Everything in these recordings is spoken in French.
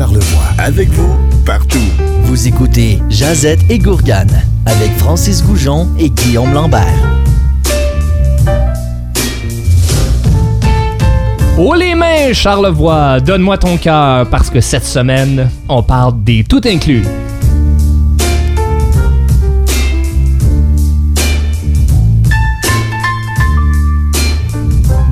Charlevoix. Avec vous, partout. Vous écoutez Jazette et Gourgane avec Francis Goujon et Guillaume Lambert. Oh les mains, Charlevoix, donne-moi ton cœur parce que cette semaine, on parle des tout inclus.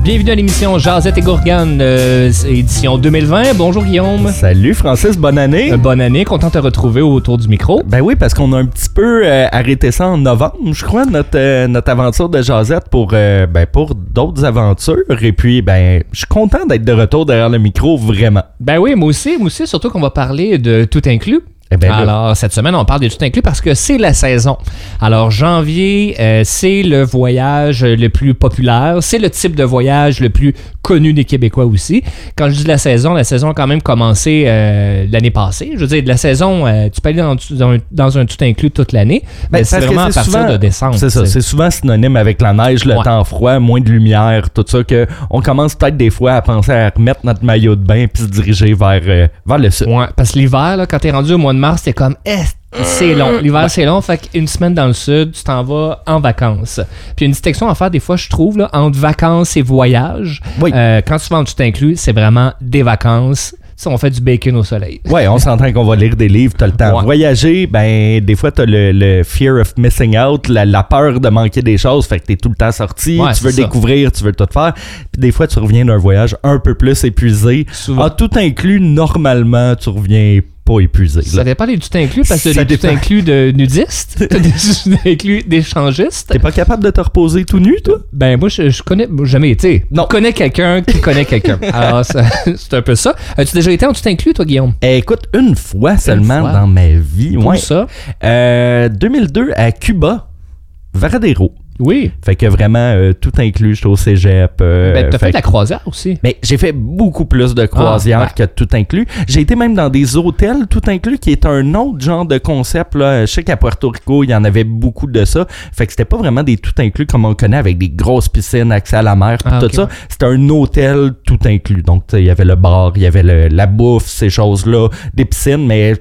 Bienvenue à l'émission Jazette et Gourgane, euh, édition 2020. Bonjour Guillaume. Salut Francis, bonne année. Euh, bonne année, content de te retrouver autour du micro. Ben oui, parce qu'on a un petit peu euh, arrêté ça en novembre, je crois, notre, notre aventure de Jazette pour, ben, pour d'autres aventures. Et puis, ben, je suis content d'être de retour derrière le micro, vraiment. Ben oui, moi aussi, moi aussi, surtout qu'on va parler de tout inclus. Eh ben Alors, cette semaine, on parle de tout inclus parce que c'est la saison. Alors, janvier, euh, c'est le voyage le plus populaire. C'est le type de voyage le plus connu des Québécois aussi. Quand je dis la saison, la saison a quand même commencé euh, l'année passée. Je veux dire, de la saison, euh, tu peux aller dans, dans un, dans un tout inclus toute l'année. Ben, mais c'est vraiment à partir souvent- de décembre. C'est ça, tu c'est souvent synonyme avec la neige, le Ouais. temps froid, moins de lumière, tout ça, que on commence peut-être des fois à penser à remettre notre maillot de bain puis se diriger vers, vers le sud. Ouais, parce que l'hiver, quand t'es rendu au mois de mars, t'es comme, eh, c'est long. L'hiver, c'est long. Fait qu'une semaine dans le sud, tu t'en vas en vacances. Puis une distinction à faire, des fois, je trouve, là, entre vacances et voyage. Oui. Euh, quand tu vas en tout inclus, c'est vraiment des vacances. Tu sais, on fait du bacon au soleil. Ouais, on s'entend qu'on va lire des livres, t'as le temps. Ouais. Voyager, ben, des fois, t'as le, le fear of missing out, la, la peur de manquer des choses, fait que t'es tout le temps sorti, Ouais, tu veux c'est ça. découvrir, tu veux tout faire. Puis des fois, tu reviens d'un voyage un peu plus épuisé. Souvent. En tout inclus, normalement, tu reviens pas épuisé. Ça dépend des tout inclus parce que Ça t'as des tout inclus de nudistes, des tout inclus d'échangistes. T'es pas capable de te reposer tout nu, toi? Ben moi je, je connais jamais été. Non. Je connais quelqu'un qui connaît quelqu'un. Alors c'est un peu ça. As-tu déjà été en tout inclus toi Guillaume? Eh, écoute, une fois seulement fois. dans ma vie. Où Ouais. ça? Euh, 2002 à Cuba, Varadero. Oui. Fait que vraiment, euh, tout inclus, j'étais au cégep. euh, ben t'as fait fait de la croisière aussi. Mais j'ai fait beaucoup plus de croisières Ah, que tout inclus. J'ai été même dans des hôtels tout inclus, qui est un autre genre de concept. Là. Je sais qu'à Puerto Rico, il y en avait beaucoup de ça. Fait que c'était pas vraiment des tout inclus comme on connaît avec des grosses piscines, accès à la mer, Ah, tout ça. ouais. C'était un hôtel tout inclus. Donc, il y avait le bar, il y avait le- la bouffe, ces choses-là, des piscines, mais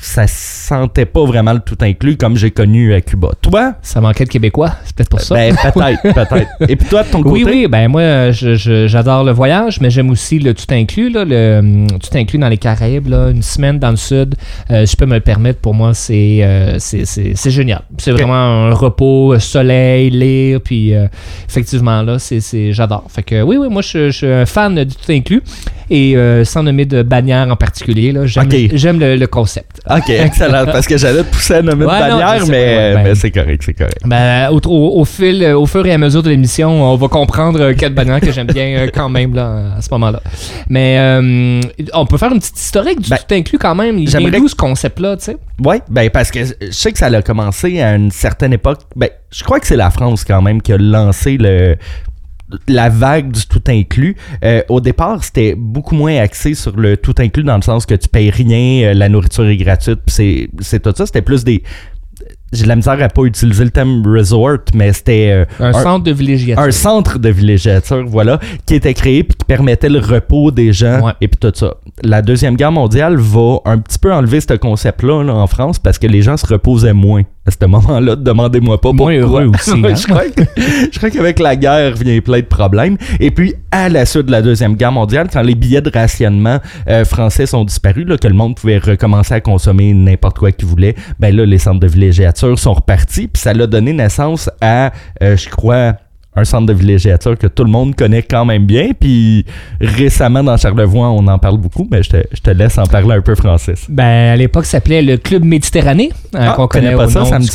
ça sentait pas vraiment le tout inclus comme j'ai connu à Cuba. Toi? Ça manquait de Québécois, c'est peut-être pour ça. Ben, peut-être, peut-être. Et puis toi, de ton côté? oui, oui, ben moi, j'adore le voyage, mais j'aime aussi le tout inclus, là, le hum, tout inclus dans les Caraïbes, là, une semaine dans le sud. Euh, je peux me le permettre, pour moi, c'est euh, c'est- génial. C'est vraiment un repos, euh, soleil, lire, puis euh, effectivement, là, c'est c'est- j'adore. Fait que oui, oui, moi, je, je suis un fan du tout inclus, et euh, sans nommer de bannière en particulier, là, j'aime le concept. Ok, excellent. Parce que j'allais te pousser à nommer Ouais, non, bannière, mais, ben- mais c'est correct, c'est correct. Ben, au, au- au fil, au fur et à mesure de l'émission, on va comprendre euh, quelle bannière que j'aime bien euh, quand même là, à ce moment-là. Mais euh, on peut faire une petite historique du Ben, tout inclus quand même. Il vient d'où ce concept-là, tu sais? Oui, ben parce que je sais que ça a commencé à une certaine époque. Ben, je crois que c'est la France quand même qui a lancé le la vague du tout inclus. Euh, au départ, c'était beaucoup moins axé sur le tout inclus dans le sens que tu payes rien, euh, la nourriture est gratuite, c'est c'est tout ça. C'était plus des j'ai de la misère à pas utiliser le thème resort, mais c'était euh, Un, centre de villégiature. un centre de villégiature, voilà, qui était créé puis qui permettait le repos des gens Ouais. et puis tout ça. La deuxième guerre mondiale va un petit peu enlever ce concept-là là, en France parce que les gens se reposaient moins à ce moment-là. Demandez-moi pas pourquoi. Moins heureux aussi, hein. je crois que- je crois qu'avec la guerre vient plein de problèmes. Et puis à la suite de la deuxième guerre mondiale, quand les billets de rationnement euh, français sont disparus, là, que le monde pouvait recommencer à consommer n'importe quoi qu'il voulait, ben là les centres de villégiature sont repartis. Puis ça l'a donné naissance à, euh, je crois un centre de villégiature que tout le monde connaît quand même bien. Puis récemment, dans Charlevoix, on en parle beaucoup, mais je te, je te laisse en parler un peu, Francis. Ben, à l'époque, ça s'appelait le Club Méditerranée, hein, Ah, qu'on connaît pas au ça, nom ça me du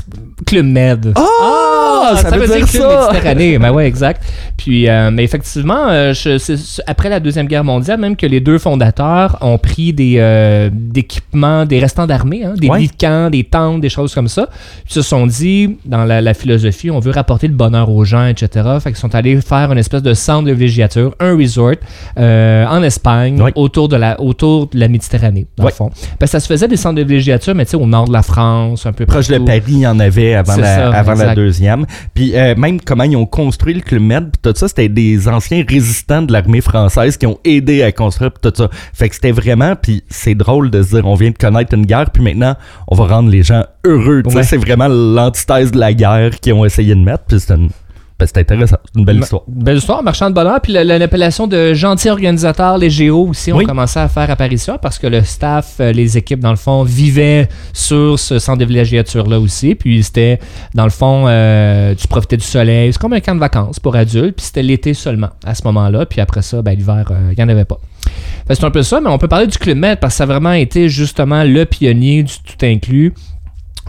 Club Med. Ah, ça, veut, dire, Club ça! Méditerranée. ben ouais, exact. Puis, euh, mais effectivement, euh, je- c'est- c'est après la Deuxième Guerre mondiale, même que les deux fondateurs ont pris des euh, d'équipements, des restants d'armée, hein, des Ouais. lits de camp, des tentes, des choses comme ça. Ils se sont dit, dans la, la philosophie, on veut rapporter le bonheur aux gens, etc. Fait qu'ils sont allés faire une espèce de centre de villégiature, un resort en Espagne, Ouais. autour, de la, autour de la Méditerranée, dans Ouais. le fond. Parce que ça se faisait des centres de villégiature, mais tu sais, au nord de la France, un peu Proche de. Paris, il y en avait avant, la, ça, avant la exact. deuxième. Puis euh, même comment ils ont construit le Club Med, puis tout ça, c'était des anciens résistants de l'armée française qui ont aidé à construire tout ça. Fait que c'était vraiment, puis c'est drôle de se dire, on vient de connaître une guerre, puis maintenant, on va rendre les gens heureux. Ouais. C'est vraiment l'antithèse de la guerre qu'ils ont essayé de mettre, puis c'est une- ben, c'est intéressant, une belle Ma- histoire. Belle histoire, marchand de bonheur. Puis la- la- l'appellation de gentil organisateur, les Géos aussi, ont commencé à faire apparition parce que le staff, euh, les équipes, dans le fond, vivaient sur ce centre de villégiature-là aussi. Puis c'était, dans le fond, euh, tu profitais du soleil. C'est comme un camp de vacances pour adultes. Puis c'était l'été seulement à ce moment-là. Puis après ça, ben, l'hiver, euh, il n'y en avait pas. Que C'est un peu ça, mais on peut parler du Club Med parce que ça a vraiment été justement le pionnier du tout inclus.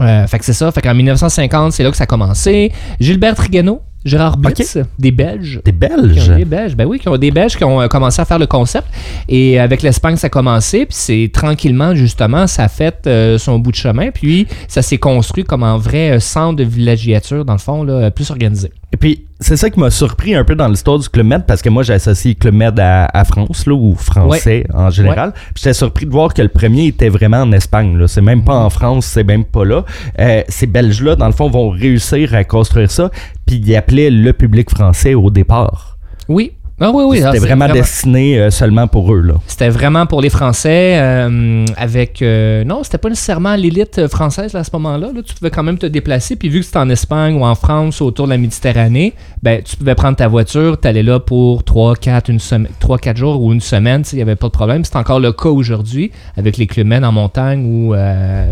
Euh, fait que c'est ça. Fait qu'en 1950, c'est là que ça a commencé. Gilbert Trigano, Gérard Blitz, des Belges. T'es Qui belge? ont des Belges, ben oui, qui ont des Belges qui ont euh, commencé à faire le concept. Et avec l'Espagne, ça a commencé. Puis c'est tranquillement, justement, ça a fait euh, son bout de chemin. Puis ça s'est construit comme un vrai euh, centre de villégiature, dans le fond, là, plus organisé. Et puis, c'est ça qui m'a surpris un peu dans l'histoire du Club Med, parce que moi, j'associe Club Med à, à France, là, ou français en général. J'étais surpris de voir que le premier était vraiment en Espagne. Là. C'est même pas en France, c'est même pas là. Euh, ces Belges-là, dans le fond, vont réussir à construire ça, puis ils appelaient le public français au départ. Oui. Ah oui, oui. ah, C'était c'est vraiment, destiné euh, seulement pour eux. Là. C'était vraiment pour les Français euh, avec... euh, non, c'était pas nécessairement l'élite française là, à ce moment-là. Là. Tu pouvais quand même te déplacer. Puis vu que c'était en Espagne ou en France, autour de la Méditerranée, ben, tu pouvais prendre ta voiture, t'allais là pour 3, 4, une semaine, 3, 4 jours ou une semaine. Il n'y avait pas de problème. C'est encore le cas aujourd'hui avec les Club Med en montagne ou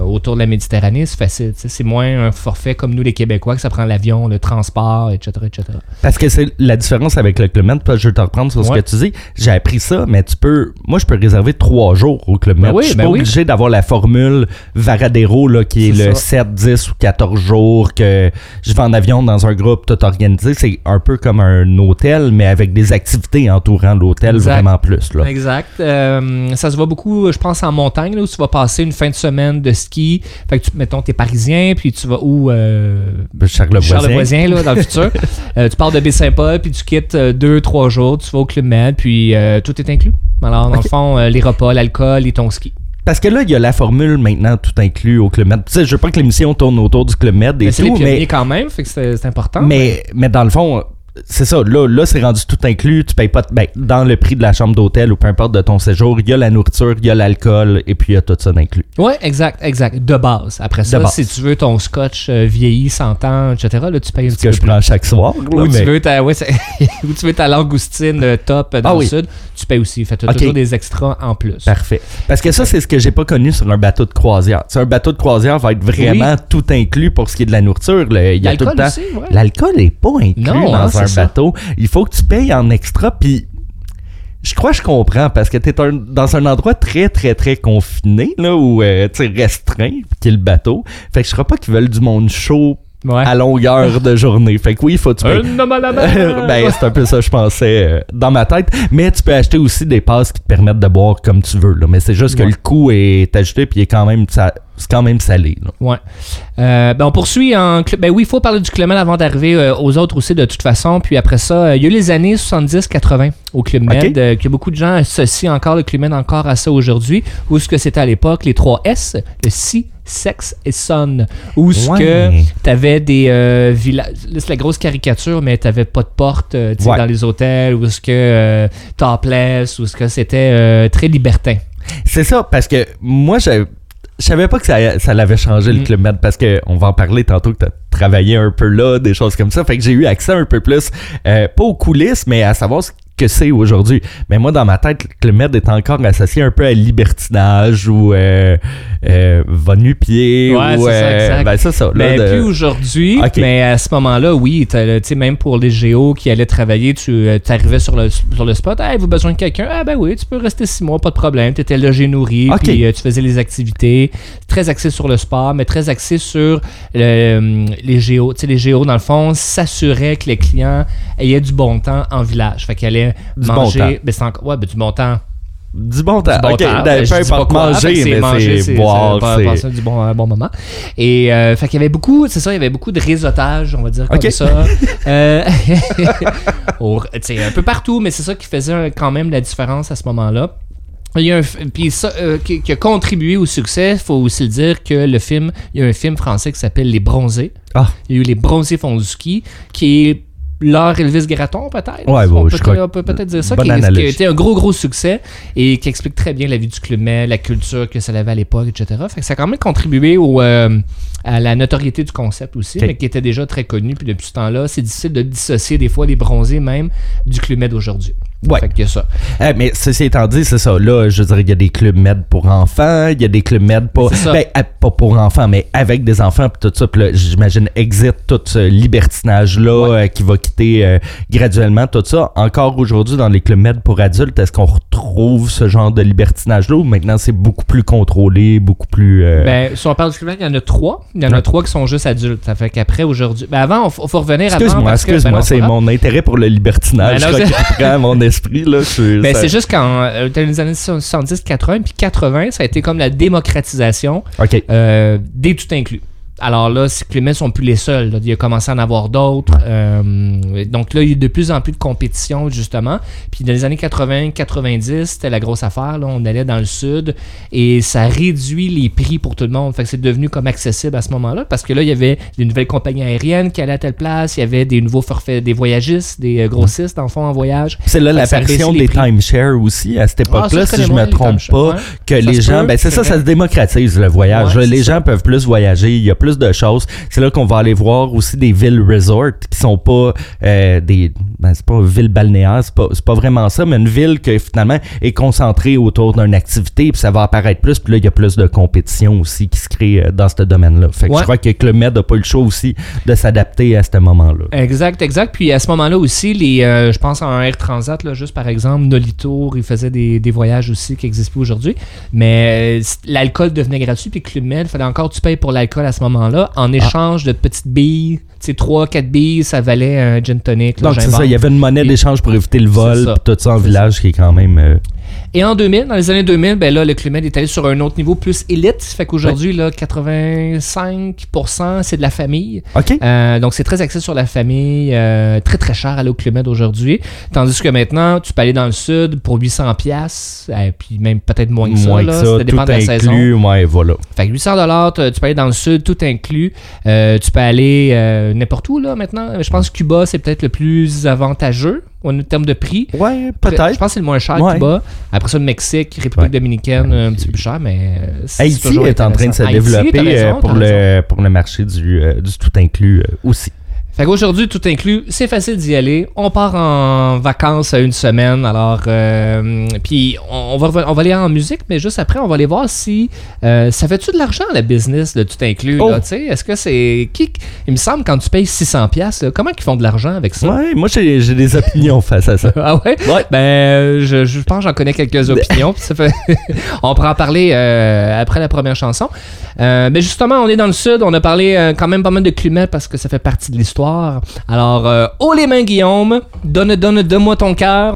autour de la Méditerranée. C'est facile. C'est moins un forfait comme nous les Québécois que ça prend l'avion, le transport, etc. etc. Parce que c'est la différence avec le Club Med. Vais te reprendre sur ce Ouais. que tu dis. J'ai appris ça, mais tu peux. Moi, je peux réserver trois jours au Club Med. Ben oui, je suis ben pas oui. obligé d'avoir la formule Varadero, là, qui est, le ça. 7, 10 ou 14 jours que je vais en avion dans un groupe tout organisé. C'est un peu comme un hôtel, mais avec des activités entourant l'hôtel vraiment plus. Là. Exact. Euh, ça se voit beaucoup, je pense, en montagne, là, où tu vas passer une fin de semaine de ski. Fait que, tu, mettons, t'es parisien, puis tu vas où euh. Charles Voisin, là, dans le futur. Euh, tu pars de Baie-Saint-Paul, puis tu quittes euh, deux, trois jours, tu vas au Club Med, puis euh, tout est inclus. Alors, dans le fond, euh, les repas, l'alcool et ton ski. Parce que là, il y a la formule maintenant tout inclus au Club Med. Tu sais, je veux pas que l'émission tourne autour du Club Med et Mais c'est les tout, pionniers mais quand même, fait que c'est c'est important. Mais, mais dans le fond, c'est ça. Là, là c'est rendu tout inclus. Tu payes pas. de- ben, dans le prix de la chambre d'hôtel ou peu importe de ton séjour, il y a la nourriture, il y a l'alcool et puis il y a tout ça d'inclus. Ouais, exact, exact. De base. Après ça, base. si tu veux ton scotch euh, vieilli, 100 ans, etc., là, tu payes un Ce petit que peu je plus. prends chaque soir. Ou mais- tu, veux ta, ouais, tu veux ta langoustine euh, top euh, dans Ah le oui. sud, tu payes aussi. Fait que t'as Ok. toujours des extras en plus. Parfait. Parce que ça, c'est ce que j'ai pas connu sur un bateau de croisière. Tu sais, un bateau de croisière va être vraiment tout inclus pour ce qui est de la nourriture. Il y a tout le L'alcool temps. ouais. L'alcool est pas inclus Non, dans hein, un ça. bateau. Il faut que tu payes en extra, puis je crois que je comprends, parce que tu es dans un endroit très, très, très confiné, là, où euh, tu restreint, qui est le bateau. Fait que je crois pas qu'ils veulent du monde chaud Ouais. à longueur de journée. Fait que oui, il faut tu payes. Un ben, c'est un peu ça, je pensais, euh, dans ma tête. Mais tu peux acheter aussi des passes qui te permettent de boire comme tu veux. Là. Mais c'est juste que le coût est ajouté, puis il est quand même, sa- c'est quand même salé. là. Ouais. Euh, ben on poursuit en club. Ben oui, il faut parler du Club Med avant d'arriver euh, aux autres aussi de toute façon. Puis après ça, euh, il y a eu les années 70-80 au Club Med, que beaucoup de gens associent encore le Club Med encore à ça aujourd'hui. Ou ce que c'était à l'époque, les 3 S, le Si, Sex et Son. Ou ce Ouais. que t'avais des villages. Là, c'est la grosse caricature, mais t'avais pas de porte Ouais. dans les hôtels. Ou ce que topless, ou ce que c'était très libertin. C'est ça, parce que moi, je je savais pas que ça, ça l'avait changé Mm. le Club Med, parce que on va en parler tantôt que tu as travaillé un peu là, des choses comme ça. Fait que j'ai eu accès un peu plus, euh, pas aux coulisses, mais à savoir ce que c'est aujourd'hui. Mais moi, dans ma tête, le Med est encore associé un peu à libertinage ou euh, euh, va nu-pied. Ouais, ou, c'est ça, euh, exact. Ben, ça. là, Mais de- plus aujourd'hui, mais à ce moment-là, oui, tu même pour les géos qui allaient travailler, tu arrivais sur le, sur le spot, hey, vous avez besoin de quelqu'un? Ah ben oui, tu peux rester six mois, pas de problème. Tu étais logé, nourri, puis euh, tu faisais les activités. Très axé sur le sport, mais très axé sur le- les géos. Tu sais, les géos, dans le fond, s'assuraient que les clients ayaient du bon temps en village. Fait qu'ils allaient Du bon manger. temps. ben, c'est encore- ouais, ben, du bon temps. Du bon temps. Du bon ok, temps. ben, peu importe manger, mais manger, c'est boire. c'est- du bon, un bon moment. Et euh, fait qu'il y avait beaucoup, c'est ça, il y avait beaucoup de réseautage, on va dire comme ça. Euh, un peu partout, mais c'est ça qui faisait quand même la différence à ce moment-là. Il y a un, puis ça, euh, qui, qui a contribué au succès, il faut aussi le dire que le film, il y a un film français qui s'appelle Les Bronzés. Ah. Il y a eu Les Bronzés font du ski, qui est leur Elvis Gratton, peut-être? Ouais, bon, on, peut, crois on peut peut-être dire ça, qui, qui a été un gros, gros succès et qui explique très bien la vie du Club Med, la culture que ça avait à l'époque, etc. Fait que ça a quand même contribué au, euh, à la notoriété du concept aussi, mais qui était déjà très connu. Puis depuis ce temps-là, c'est difficile de dissocier des fois les bronzés même du Club Med d'aujourd'hui. Ouais. Fait que ça. Eh, mais ceci étant dit, c'est ça. Là, je dirais qu'il y a des clubs med pour enfants, il y a des clubs med ça. ben, à- pas pour enfants, mais avec des enfants, puis tout ça. Puis là, j'imagine, exit tout ce libertinage-là Ouais. euh, qui va quitter euh, graduellement tout ça. Encore aujourd'hui, dans les clubs med pour adultes, est-ce qu'on retrouve ce genre de libertinage-là ou maintenant c'est beaucoup plus contrôlé, beaucoup plus. euh, Ben, si on parle du Club il y en a trois. Il y en a Ouais. trois qui sont juste adultes. Ça fait qu'après, aujourd'hui. Ben, avant, il faut, revenir avant. Excuse-moi, excuse-moi, ben c'est mon intérêt pour le libertinage Ben qui prend mon esprit. Là, je- Ben, ça- c'est juste qu'en euh, dans les années 70, 80, puis 80, ça a été comme la démocratisation Ok. euh, des tout inclus. Alors là, climats sont plus les seuls. là. Il a commencé à en avoir d'autres. Euh, donc là, il y a de plus en plus de compétition, justement. Puis dans les années 80, 90, c'était la grosse affaire. Là. On allait dans le sud et ça réduit les prix pour tout le monde. Fait que c'est devenu comme accessible à ce moment-là parce que là, il y avait des nouvelles compagnies aériennes qui allaient à telle place. Il y avait des nouveaux forfaits, des voyagistes, des euh, grossistes, en fond, en voyage. C'est là Fait la que ça version réussit les des timeshare aussi à cette Ah, époque-là, si je moins, me trompe pas, ouais. que Ça les gens, peut, ben c'est ça, ça se démocratise le voyage. Ouais, les gens ça. peuvent plus voyager, il y a plus de choses. C'est là qu'on va aller voir aussi des villes resort qui sont pas euh, des, ben c'est pas une ville balnéaire, c'est pas, pas vraiment ça, mais une ville qui finalement est concentrée autour d'une activité, puis ça va apparaître plus, puis là il y a plus de compétition aussi qui se crée euh, dans ce domaine-là. Fait que Ouais. je crois que Club Med n'a pas eu le choix aussi de s'adapter à ce moment-là. Exact, exact. Puis à ce moment-là aussi, les, euh, je pense en Air Transat, là, juste par exemple, Nolitour, ils faisaient des, des voyages aussi qui n'existent plus aujourd'hui. Mais euh, l'alcool devenait gratuit, puis Club Med, il fallait encore tu payes pour l'alcool à ce moment-là, Ah. en échange de petites billes. Tu sais, 3, 4 billes, ça valait un gin tonic. là, Donc c'est ça, il y avait une monnaie d'échange pour éviter le vol, tout ça en village qui est quand même... Et en 2000, dans les années 2000, ben là, le Club Med est allé sur un autre niveau plus élite. Fait qu'aujourd'hui, là, 85%, c'est de la famille. OK. Euh, donc, c'est très axé sur la famille, euh, très très cher aller au Club Med aujourd'hui. Tandis que maintenant, tu peux aller dans le sud pour 800 pièces, puis même peut-être moins que ça. Moins là, que ça, ça dépend tout de la saison. inclus, ouais, voilà. Fait que 800 dollars, tu peux aller dans le sud, tout inclus. Euh, tu peux aller n'importe où là maintenant. Je pense que Cuba, c'est peut-être le plus avantageux en termes de prix. Ouais, Je peut-être. pense que c'est le moins cher, Ouais. Cuba. Après ça, le Mexique, République Ouais. dominicaine, un petit peu plus cher, mais Haïti toujours est en train de se développer euh, raison, pour, le, pour le marché du, euh, du tout inclus euh, aussi. Fait qu'aujourd'hui, tout inclus, c'est facile d'y aller. On part en vacances à une semaine. Alors, euh, puis on, on va, on va aller en musique, mais juste après, on va aller voir si euh, ça fait-tu de l'argent la business de tout inclus. Oh. là, tu sais? Est-ce que c'est qui Il me semble quand tu payes 600 pièces, comment ils font de l'argent avec ça? Ouais, moi j'ai j'ai des opinions face à ça. Ah ouais? Ouais. Ben, je, je pense que j'en connais quelques opinions. puis ça fait... on pourra en parler euh, après la première chanson. Euh, mais justement, on est dans le sud. On a parlé euh, quand même pas mal de climat parce que ça fait partie de l'histoire. Alors, euh, haut les mains, Guillaume. Donne, donne, donne-moi ton cœur.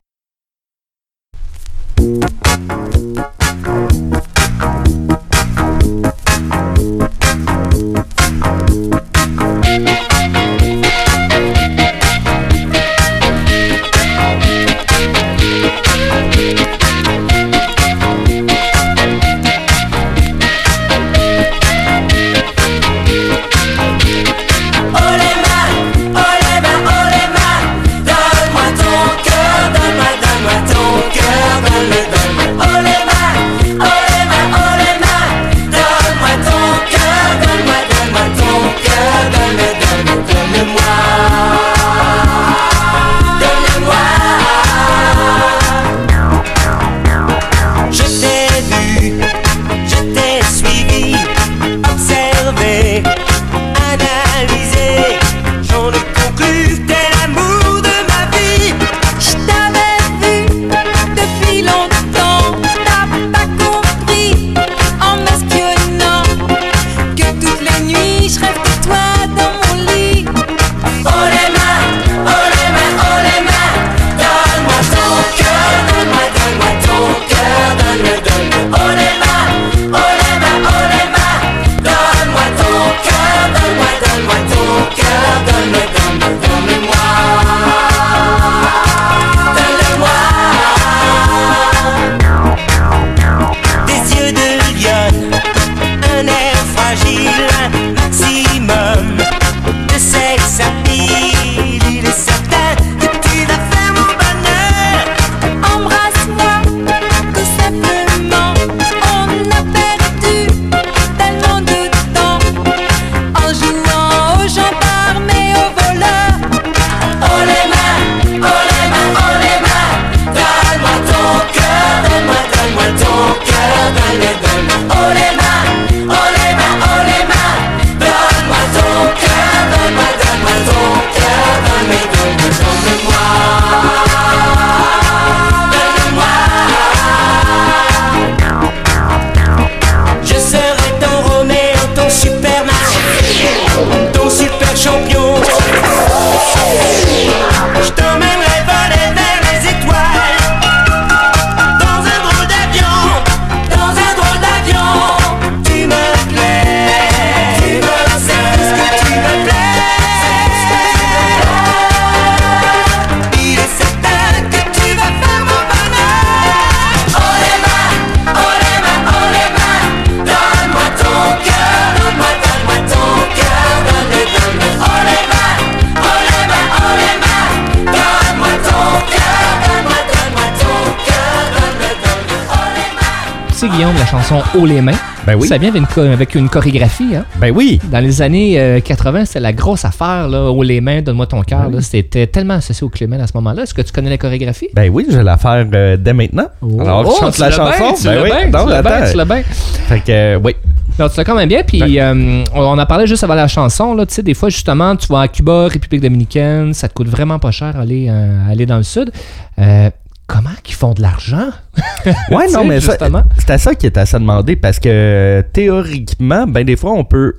Guillaume, la chanson Haut les mains. Ben oui. Ça vient avec une, avec une chorégraphie. Hein? Ben oui. Dans les années euh, 80, c'était la grosse affaire. Là, Haut les mains, donne-moi ton cœur. là. C'était tellement associé au Clément à ce moment-là. Est-ce que tu connais la chorégraphie? Ben oui, je vais la faire euh, dès maintenant. Alors, je chante Oh, tu la chanson? tu ben oui. bien, non, tu l'as bien, tu l'as bien. Fait que, euh, oui. Non, tu l'as quand même bien. Puis euh, on en parlait juste avant la chanson. Là, tu sais, des fois, justement, tu vas à Cuba, République dominicaine, ça te coûte vraiment pas cher aller, euh, aller dans le sud. Euh, comment qu'ils font de l'argent? Ouais, non, mais ça, c'est à ça qui est à se demander parce que théoriquement, ben des fois, on peut.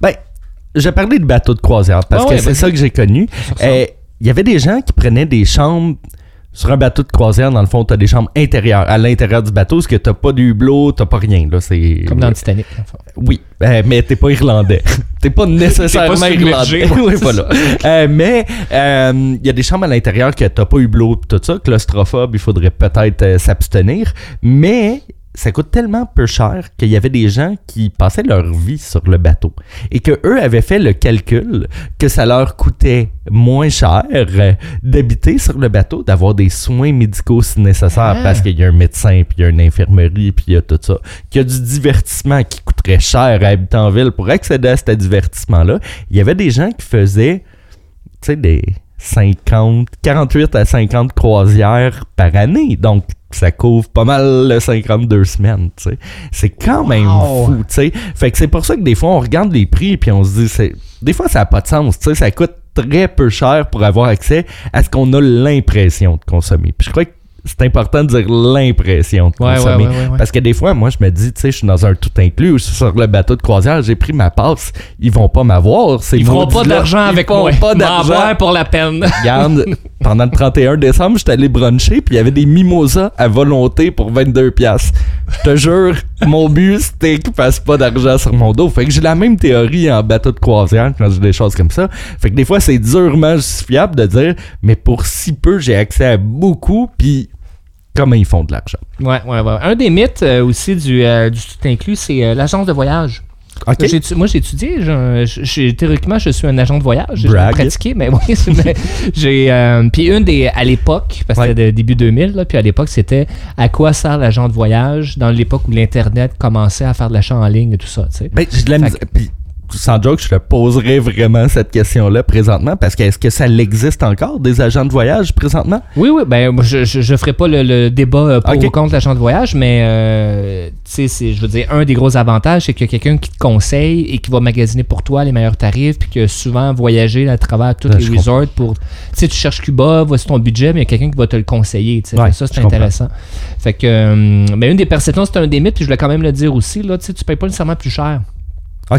Ben, j'ai parlé de bateau de croisière parce Ah que c'est ça que j'ai connu. Euh, Il y avait des gens qui prenaient des chambres sur un bateau de croisière. Dans le fond, tu as des chambres intérieures, à l'intérieur du bateau, parce que tu pas de hublot, tu pas rien. Là, c'est... Comme dans le Titanic. enfin. Oui, euh, mais t'es pas irlandais. t'es pas nécessairement T'es pas submergé, irlandais. ouais, oui, voilà. Euh, mais euh, il y a des chambres à l'intérieur que t'as pas pis tout ça. Claustrophobe, il faudrait peut-être euh, s'abstenir. Mais ça coûte tellement peu cher qu'il y avait des gens qui passaient leur vie sur le bateau et que eux avaient fait le calcul que ça leur coûtait moins cher d'habiter sur le bateau, d'avoir des soins médicaux si nécessaire Ah. parce qu'il y a un médecin, puis il y a une infirmerie, puis il y a tout ça, qu'il y a du divertissement qui coûterait cher à habiter en ville pour accéder à ce divertissement-là. Il y avait des gens qui faisaient, tu sais, des 50, 48 à 50 croisières par année. Donc, ça couvre pas mal le 52 semaines, tu sais. C'est quand même Wow. fou, tu sais. Fait que c'est pour ça que des fois, on regarde les prix puis on se dit, c'est... des fois, ça n'a pas de sens, tu sais. Ça coûte très peu cher pour avoir accès à ce qu'on a l'impression de consommer. Puis je crois que c'est important de dire l'impression de consommer. ouais, ouais, ouais. Parce que des fois, moi, je me dis, tu sais, je suis dans un tout inclus ou je suis sur le bateau de croisière, j'ai pris ma passe, ils vont pas m'avoir. Ils feront pas d'argent Ils avec feront moi. pas M'en d'argent. pour la peine. Regarde, pendant le 31 décembre, j'étais allé bruncher, puis il y avait des mimosas à volonté pour 22 pièces. Je te jure, mon but, c'était qu'ils fassent pas d'argent sur mon dos. Fait que j'ai la même théorie en bateau de croisière quand j'ai des choses comme ça. Fait que des fois, c'est durement justifiable de dire, mais pour si peu, j'ai accès à beaucoup, puis comment ils font de l'argent. Ouais, ouais, ouais. Un des mythes euh, aussi du, euh, du tout inclus, c'est euh, l'agence de voyage. J'ai étu- moi, j'ai étudié. j'ai- théoriquement, je suis un agent de voyage. J'ai pratiqué, mais oui. j'ai. euh, puis une des. À l'époque, parce que Ouais. c'était début 2000, là, puis à l'époque, c'était à quoi sert l'agent de voyage dans l'époque où l'Internet commençait à faire de l'achat en ligne et tout ça, tu sais. Ben, puis, sans joke, je te poserais vraiment cette question-là présentement parce que est-ce que ça existe encore des agents de voyage présentement? Oui, oui, ben je, je, je ferai pas le, le débat euh, pour ou contre l'agent de voyage, mais euh, tu sais, je veux dire, un des gros avantages, c'est qu'il y a quelqu'un qui te conseille et qui va magasiner pour toi les meilleurs tarifs, puis que souvent voyager à travers tous Ouais, les resorts pour. Tu sais, tu cherches Cuba, voici ton budget, mais il y a quelqu'un qui va te le conseiller. Ouais, ça, c'est je comprends. intéressant. Fait que. euh, mais une des perceptions, c'est un des mythes, puis je voulais quand même le dire aussi, là, tu payes pas nécessairement plus cher.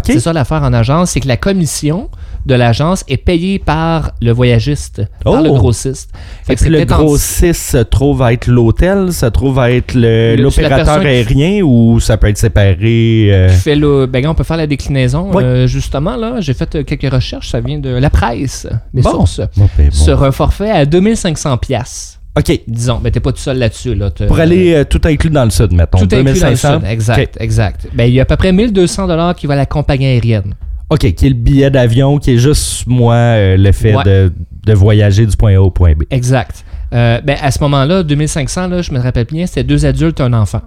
C'est ça l'affaire en agence, c'est que la commission de l'agence est payée par le voyagiste, par Oh! le grossiste. Fait que Est-ce que c'est le en- grossiste se trouve à être l'hôtel, se trouve à être l'opérateur qui- aérien ou ça peut être séparé? euh, qui fait le, ben, on peut faire la déclinaison. Oui. euh, justement, là, j'ai fait euh, quelques recherches. Ça vient de la presse, mes Bon. sources. bon, ben, bon. Sur un forfait à 2500 piastres. OK. Disons, mais t'es pas tout seul là-dessus. Là, Pour aller euh, tout inclus dans le sud, mettons. tout inclus dans le 2500. sud. Exact, exact. Ben, il y a à peu près 1200 dollars qui va à la compagnie aérienne. OK, qui est le billet d'avion, qui est juste, moi, euh, le fait Ouais. de, de voyager du point A au point B. Exact. Euh, ben, à ce moment-là, 2500, là, je me rappelle bien, c'était deux adultes, un enfant.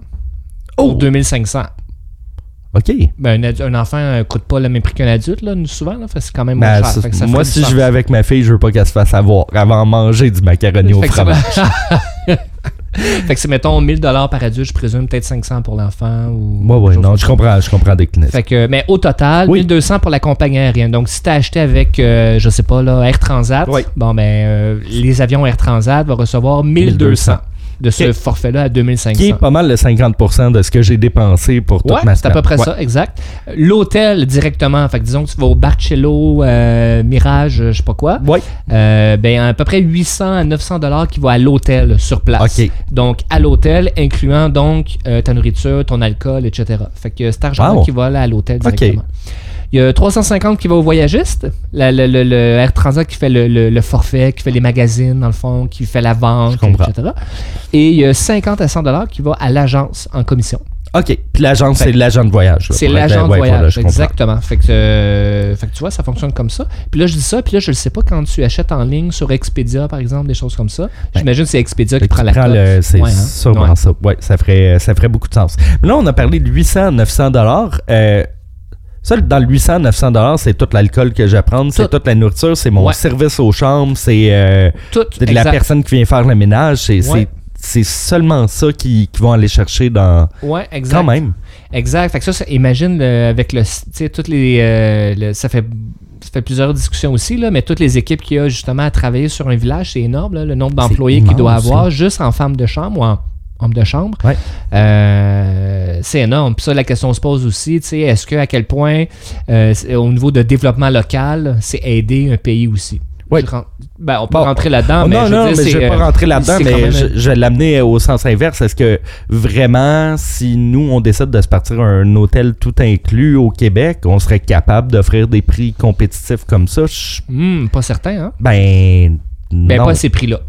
Oh! Pour 2500. OK. Ben, un, enfant ne coûte pas le même prix qu'un adulte, là, nous, souvent. Là, c'est quand même Ben, moins cher. ça- moi, si je vais avec ma fille, je veux pas qu'elle se fasse avoir avant de manger du macaroni au fromage. fait que c'est, mettons, 1000 dollars par adulte, je présume, peut-être 500 pour l'enfant. Ou quelque chose non, je comprends, je comprends décliner. Fait que, mais au total, Oui. 1200 pour la compagnie aérienne. Donc, si tu as acheté avec, euh, je sais pas, là, Air Transat, Oui. bon, ben, euh, les avions Air Transat vont recevoir 1200 de ce forfait-là à 2500. Qui est pas mal le 50% de ce que j'ai dépensé pour toute Ouais, ma c'est à peu près Ouais. ça, exact. L'hôtel directement, fait que disons que tu vas au Barcello, euh, Mirage, je sais pas quoi, Ouais. euh, ben à peu près 800 à 900 dollars qui va à l'hôtel sur place. OK. Donc à l'hôtel, incluant donc euh, ta nourriture, ton alcool, etc. Fait que cet argent Wow. qui va là à l'hôtel directement. Il y a 350 qui va aux voyagistes, la- le, le- le Air Transat qui fait le, forfait, qui fait les magazines dans le fond, qui fait la vente, etc. Et il y a 50 à 100 dollars qui va à l'agence en commission. OK. Puis l'agent, Fait- c'est l'agent de voyage. C'est l'agent de ouais, voyage, voilà, je comprends. exactement. Fait que, euh, fait que tu vois, ça fonctionne comme ça. Puis là, je dis ça, puis là, je ne sais pas quand tu achètes en ligne sur Expedia, par exemple, des choses comme ça. J'imagine que c'est Expedia qui prend la prends cote. le- C'est Ouais, hein? sûrement Ouais. ça. Ouais, ça ferait, ça ferait beaucoup de sens. Mais là, on a parlé de 800, 900 dollars. Euh, ça, dans le 800, 900 dollars, c'est tout l'alcool que je vais prendre, c'est Tout. toute la nourriture, c'est mon Ouais. service aux chambres, c'est euh, de la personne qui vient faire le ménage. C'est Ouais. seulement ça qu'ils qui vont aller chercher dans. Ouais, exact. Quand même. Exact. Fait que ça, ça- imagine le- avec le, tu sais, toutes les, euh, le- ça fait, ça fait plusieurs discussions aussi là, mais toutes les équipes qu'il y a justement à travailler sur un village, c'est énorme là, le nombre d'employés qu'il doit avoir juste en femme de chambre ou en homme de chambre. Ouais. Euh, c'est énorme. Puis ça, la question se pose aussi, tu sais, est-ce que à quel point, euh, au niveau de développement local, c'est aider un pays aussi? Ren- ben, on peut Bon. rentrer là-dedans, Oh, mais non, je veux non, dire, mais je vais pas euh, rentrer là-dedans, mais même je, vais l'amener au sens inverse. Est-ce que vraiment, si nous, on décide de se partir à un hôtel tout inclus au Québec, on serait capable d'offrir des prix compétitifs comme ça? Je- Hmm, pas certain, hein? Ben, Ben, non. pas à ces prix-là.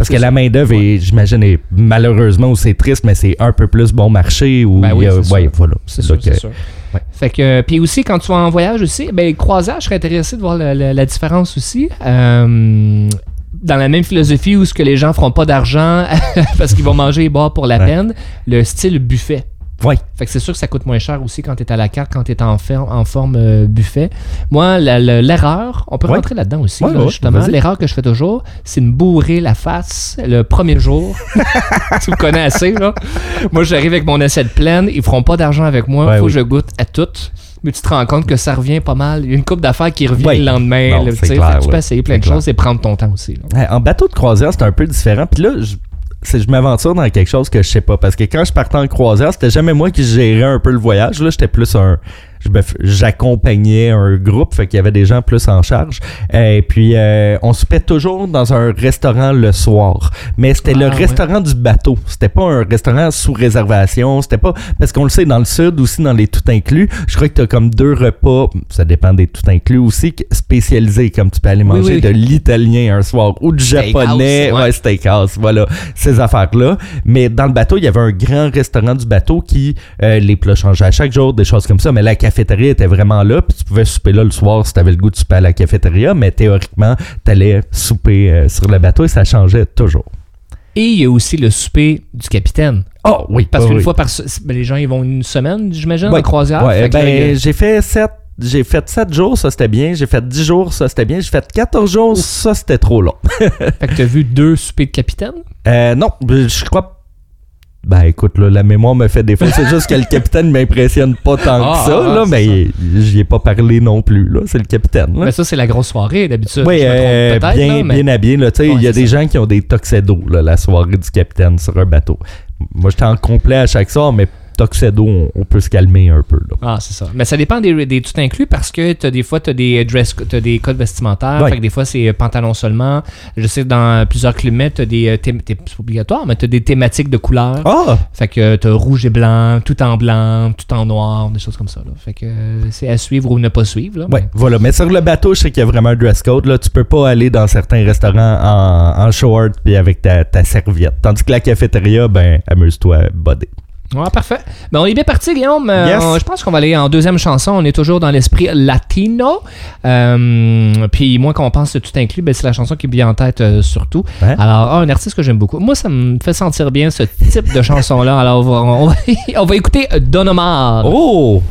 Parce que la main-d'œuvre, est, j'imagine, est malheureusement, c'est triste, mais c'est un peu plus bon marché. Ou Ben oui, ouais, voilà. C'est sûr, euh, sûr. ouais. Fait que, puis aussi, quand tu vas en voyage aussi, ben, croisage, je serais intéressé de voir la, la- la différence aussi. Euh, dans la même philosophie où ce que les gens feront pas d'argent parce qu'ils vont manger et boire pour la Ouais. peine, le style buffet. Ouais. Fait que c'est sûr que ça coûte moins cher aussi quand tu es à la carte, quand tu es en, fer- en forme euh, buffet. Moi, la- la- l'erreur, on peut Ouais. rentrer là-dedans aussi, Ouais, là, ouais, justement. L'erreur que je fais toujours, c'est de me bourrer la face le premier jour. tu me connais assez, là. Moi, j'arrive avec mon assiette pleine, ils feront pas d'argent avec moi, faut oui. que je goûte à tout. Mais tu te rends compte que ça revient pas mal. Il y a une coupe d'affaires qui revient le lendemain. Non, là, clair, tu peux ouais. essayer plein de clair. choses et prendre ton temps aussi. là. En bateau de croisière, c'est un peu différent. Puis là, je, je m'aventure dans quelque chose que je sais pas. Parce que quand je partais en croisière, c'était jamais moi qui gérais un peu le voyage. Là, j'étais plus un. J'accompagnais un groupe, fait qu'il y avait des gens plus en charge. Et puis, euh, on soupait toujours dans un restaurant le soir. Mais c'était le Ah, ouais. restaurant du bateau. C'était pas un restaurant sous réservation. C'était pas. Parce qu'on le sait, dans le sud aussi, dans les tout inclus, je crois que tu as comme deux repas. Ça dépend des tout inclus aussi, spécialisés. Comme tu peux aller manger oui. de l'italien un soir ou du Steakhouse, japonais. ouais. Ouais, steakhouse, voilà, ces affaires-là. Mais dans le bateau, il y avait un grand restaurant du bateau qui, euh, les plats changeaient à chaque jour, des choses comme ça, mais la cafétéria était vraiment là, puis tu pouvais souper là le soir si tu avais le goût de souper à la cafétéria, mais théoriquement, tu allais souper euh, sur le bateau et ça changeait toujours. Et il y a aussi le souper du capitaine. Oh oui, Parce qu'une oui. fois par ben, les gens ils vont une semaine, j'imagine, Ouais. en croisière? Ouais, ben, j'ai fait 7 j'ai fait 7 jours, ça c'était bien. J'ai fait 10 jours, ça c'était bien. J'ai fait 14 jours, ça c'était trop long. fait que t'as vu deux soupers de capitaine? Euh, non, je crois. Ben écoute, là, la mémoire me fait défaut. C'est juste que le capitaine m'impressionne pas tant Ah, que ça, ah, là, c'est mais j'y ai pas parlé non plus. là. C'est le capitaine. Là. Mais ça, c'est la grosse soirée d'habitude. Oui, euh, bien, là, mais- bien. Tu sais, Il Ouais, y a des ça. gens qui ont des tuxedos là, la soirée du capitaine sur un bateau. Moi, j'étais en complet à chaque soir, mais tuxedo, on, on peut se calmer un peu. Là. Ah, c'est ça. Mais ça dépend des, des tout inclus parce que t'as des fois, tu as des dress t'as des codes vestimentaires. Ouais. Fait que des fois, c'est euh, pantalon seulement. Je sais que dans plusieurs climats, tu as des. euh, C'est obligatoire, mais tu as des thématiques de couleurs. Ah! Fait que tu as rouge et blanc, tout en blanc, tout en noir, des choses comme ça. Là. Fait que euh, c'est à suivre ou ne pas suivre. Là, Ouais, voilà. Mais sur le bateau, je sais qu'il y a vraiment un dress code. Là. Tu peux pas aller dans certains restaurants en, en short puis avec ta, ta serviette. Tandis que la cafétéria, ben, amuse-toi, buddy. Ouais, parfait. Ben, on est bien parti, Guillaume. Euh, Yes. on- je pense qu'on va aller en deuxième chanson. On est toujours dans l'esprit latino. Euh, puis moi, quand on pense tout inclus, ben, c'est la chanson qui me vient en tête euh, surtout. Ouais. Alors, ah, un artiste que j'aime beaucoup. Moi, ça me fait sentir bien ce type de chanson-là. Alors, on va, on va, on va écouter Don Omar. Oh!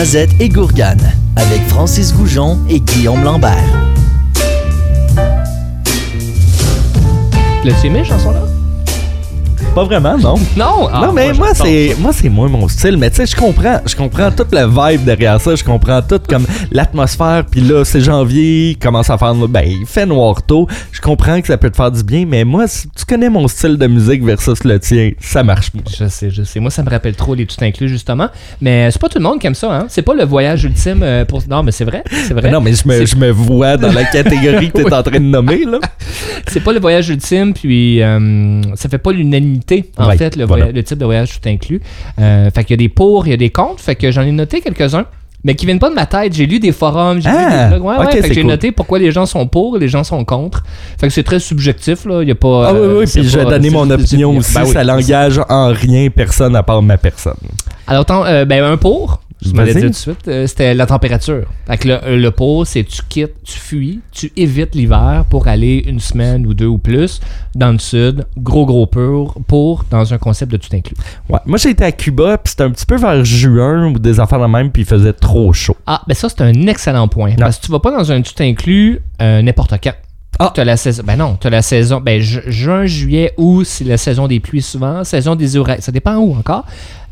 Jazette et Gourgane avec Francis Goujon et Guillaume Lambert. L'as-tu aimé, chanson-là? Pas vraiment, non. Non! Ah, non, mais moi, c'est moi c'est moins mon style, mais tu sais, je comprends, je comprends toute la vibe derrière ça, je comprends tout comme l'atmosphère, puis là, c'est janvier, il commence à faire ben, il fait noir tôt. Je comprends que ça peut te faire du bien, mais moi, si tu connais mon style de musique versus le tien, ça marche pas. Je sais, je sais. Moi, ça me rappelle trop les tout inclus, justement. Mais c'est pas tout le monde qui aime ça, hein. C'est pas le voyage ultime euh, pour. Non, mais c'est vrai. C'est vrai. Mais non, mais je me, C'est- je me vois dans la catégorie que tu es en train de nommer, là. C'est pas le voyage ultime, puis euh, ça fait pas l'unanimité, en Ouais, fait, le, voilà. voya- le type de voyage tout inclus. Euh, fait qu'il y a des pour, il y a des contre, fait que j'en ai noté quelques-uns. Mais qui viennent pas de ma tête. J'ai lu des forums, j'ai Ah, lu des blogs. Ouais, ouais, j'ai noté pourquoi les gens sont pour et les gens sont contre. Fait que c'est très subjectif, là. Il y a pas. Ah oui, euh, oui, puis mon opinion aussi. Ben oui, ça c'est n'engage en rien personne à part ma personne. Alors, tant- euh, ben, un pour, je me l'ai dit tout de suite, euh, c'était la température. Fait que le, euh, le pour, c'est tu quittes, tu fuis, tu évites l'hiver pour aller une semaine ou deux ou plus dans le sud, gros gros pour, pour dans un concept de tout inclus. Ouais. Moi, j'ai été à Cuba, puis c'était un petit peu vers juin ou des affaires de même, puis il faisait trop chaud. Ah, ben ça, c'est un excellent point. Parce que tu vas pas dans un tout inclus euh, n'importe quand. Ah. T'as la saison. Ben non, t'as la saison. Ben ju- juin, juillet, août, c'est la saison des pluies souvent. Saison des oreilles. Ça dépend où encore.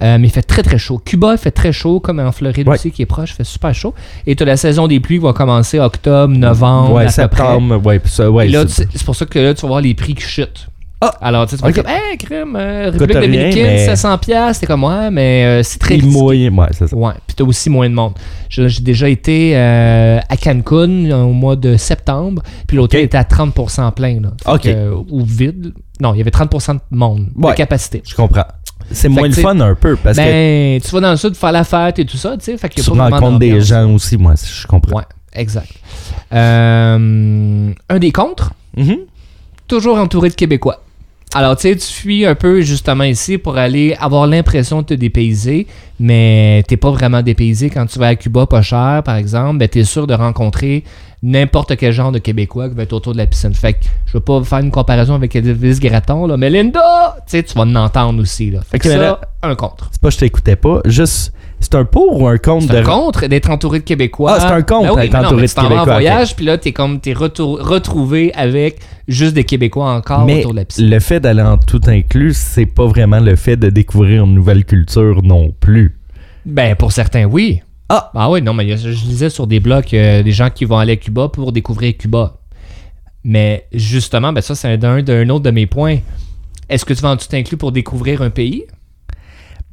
Euh, mais il fait très très chaud. Cuba, il fait très chaud, comme en Floride Ouais. aussi, qui est proche, il fait super chaud. Et t'as la saison des pluies qui va commencer octobre, novembre, ouais, à peu près. septembre, ouais, puis ça, ouais. Et là, c'est- tu sais, c'est pour ça que là, tu vas voir les prix qui chutent. Ah! Alors, tu sais, tu vas comme, hey, crème, euh, République dominicaine, mais- 700$, piastres. T'es comme, ouais, mais euh, c'est très mouille, ouais, c'est ça. Ouais, puis t'as aussi moins de monde. J'ai déjà été euh, à Cancun au mois de septembre, puis l'hôtel était à 30% plein, là. Fait Ok. que, euh, ou vide. Non, il y avait 30% de monde, Ouais. de capacité. Je comprends. C'est moins que le fun un peu, parce que Ben, tu vas dans le sud faire la fête et tout ça, tu sais, fait a tu rencontres des gens aussi, moi, je comprends. Ouais, exact. Euh, un des contres, Mhm. toujours entouré de Québécois. Alors, tu sais, tu fuis un peu justement ici pour aller avoir l'impression de te dépayser, mais t'es pas vraiment dépaysé. Quand tu vas à Cuba pas cher, par exemple, ben, t'es sûr de rencontrer n'importe quel genre de Québécois qui va être autour de la piscine. Fait que je veux pas faire une comparaison avec Elvis Gratton, là, mais Linda, tu sais, tu vas en entendre aussi. Là. Fait que Ok, mais ça, là- un contre. C'est pas que je t'écoutais pas, juste, c'est un pour ou un contre C'est de... contre d'être entouré de Québécois. Ah, c'est un contre Ben oui, d'être entouré de tu Québécois, en ok. voyage, puis là, t'es comme, t'es retour- retrouvé avec juste des Québécois encore Mais autour de la piscine. le fait d'aller en tout inclus, c'est pas vraiment le fait de découvrir une nouvelle culture non plus. Ben, pour certains, oui. Ah! Ah oui, non, mais je lisais sur des blogs euh, des gens qui vont aller à Cuba pour découvrir Cuba. Mais justement, ben ça, c'est un autre de mes points. Est-ce que tu vas en tout inclus pour découvrir un pays?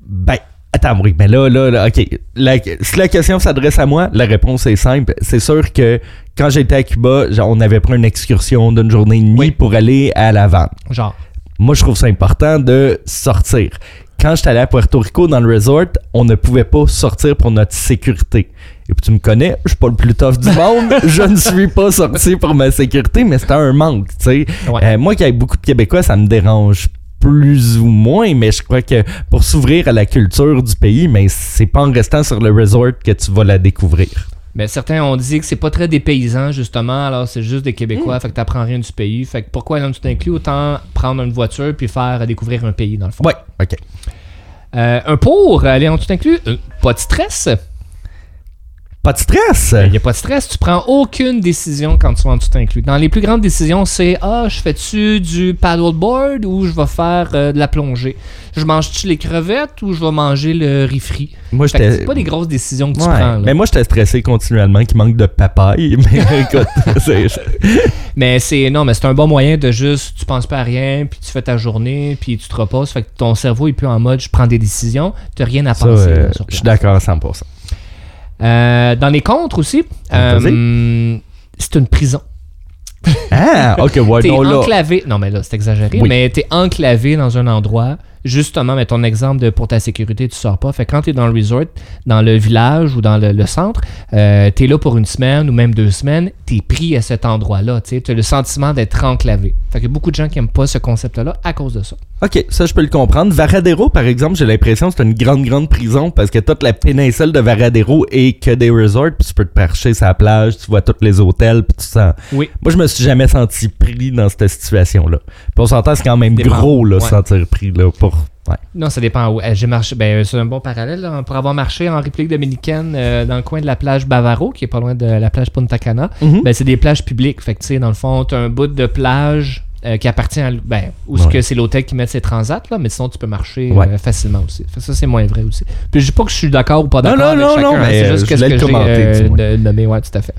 Ben, attends, oui, mais là, là, là, ok. La- si la question s'adresse à moi, la réponse est simple. C'est sûr que quand j'étais à Cuba, on avait pris une excursion d'une journée et demie Oui. pour aller à La Havane. Genre. Moi, je trouve ça important de sortir. Quand j'étais allé à Puerto Rico dans le resort, on ne pouvait pas sortir pour notre sécurité. Et puis tu me connais, je suis pas le plus tough du monde, je ne suis pas sorti pour ma sécurité, mais c'était un manque, tu sais. Ouais. Euh, moi qui ai beaucoup de Québécois, ça me dérange plus ou moins, mais je crois que pour s'ouvrir à la culture du pays, mais c'est pas en restant sur le resort que tu vas la découvrir. Ben, certains ont dit que c'est pas très dépaysant, justement, alors c'est juste des. Québécois, fait que t'apprends rien du pays. Fait que pourquoi en tout inclus? Autant prendre une voiture puis faire découvrir un pays, dans le fond. Ouais, ok. Euh, un pour aller en tout inclus, euh, pas de stress. Pas de stress. Il n'y a pas de stress, tu prends aucune décision quand tu vas en tout inclus. Dans les plus grandes décisions, c'est Ah, je fais-tu du paddleboard ou je vais faire euh, de la plongée? Je mange-tu les crevettes ou je vais manger le riz frit Moi, j'étais. C'est pas des grosses décisions que tu Ouais, prends. là. Mais moi, j'étais stressé continuellement qu'il manque de papaye. Mais écoute, c'est- Mais c'est non, mais c'est un bon moyen de juste tu penses pas à rien, puis tu fais ta journée, puis tu te reposes. Fait que ton cerveau est plus en mode je prends des décisions, tu n'as rien à ça, penser. euh, là, je suis d'accord à 100%. Euh, dans les contres aussi, Vas-y. euh, c'est une prison. Ah, ok, ouais, T'es non, là. enclavé. Non, mais là, c'est exagéré, Oui. mais t'es enclavé dans un endroit. Justement, mais ton exemple de pour ta sécurité, tu sors pas. Fait que quand t'es dans le resort, dans le village ou dans le, le centre, euh, t'es là pour une semaine ou même deux semaines, t'es pris à cet endroit-là. Tu as le sentiment d'être enclavé. Fait que beaucoup de gens qui aiment pas ce concept-là à cause de ça. Ok, ça, je peux le comprendre. Varadero, par exemple, j'ai l'impression que c'est une grande, grande prison parce que toute la péninsule de Varadero est que des resorts, puis tu peux te percher sur la plage, tu vois tous les hôtels, puis tu sens. Oui. Moi, je me suis jamais senti pris dans cette situation-là. Puis on s'entend, c'est quand même Dépend. gros, là, Ouais. sentir pris, là, pour... Ouais. Non, ça dépend où. Euh, J'ai marché. Ben, c'est un bon parallèle. là. Pour avoir marché en République dominicaine euh, dans le coin de la plage Bavaro, qui est pas loin de la plage Punta Cana, Mhm. ben, c'est des plages publiques. Fait que, tu sais, dans le fond, t'as un bout de plage euh, qui appartient à. Ben, où ce Ouais. que c'est l'hôtel qui met ses transats, là, mais sinon, tu peux marcher Ouais. euh, facilement aussi. Fait que ça, c'est moins vrai aussi. Puis, je dis pas que je suis d'accord ou pas Non, d'accord. non, avec non, chacun, non, hein, mais, c'est juste je qu'est-ce voulais que j'ai nommé, ouais, tout à fait.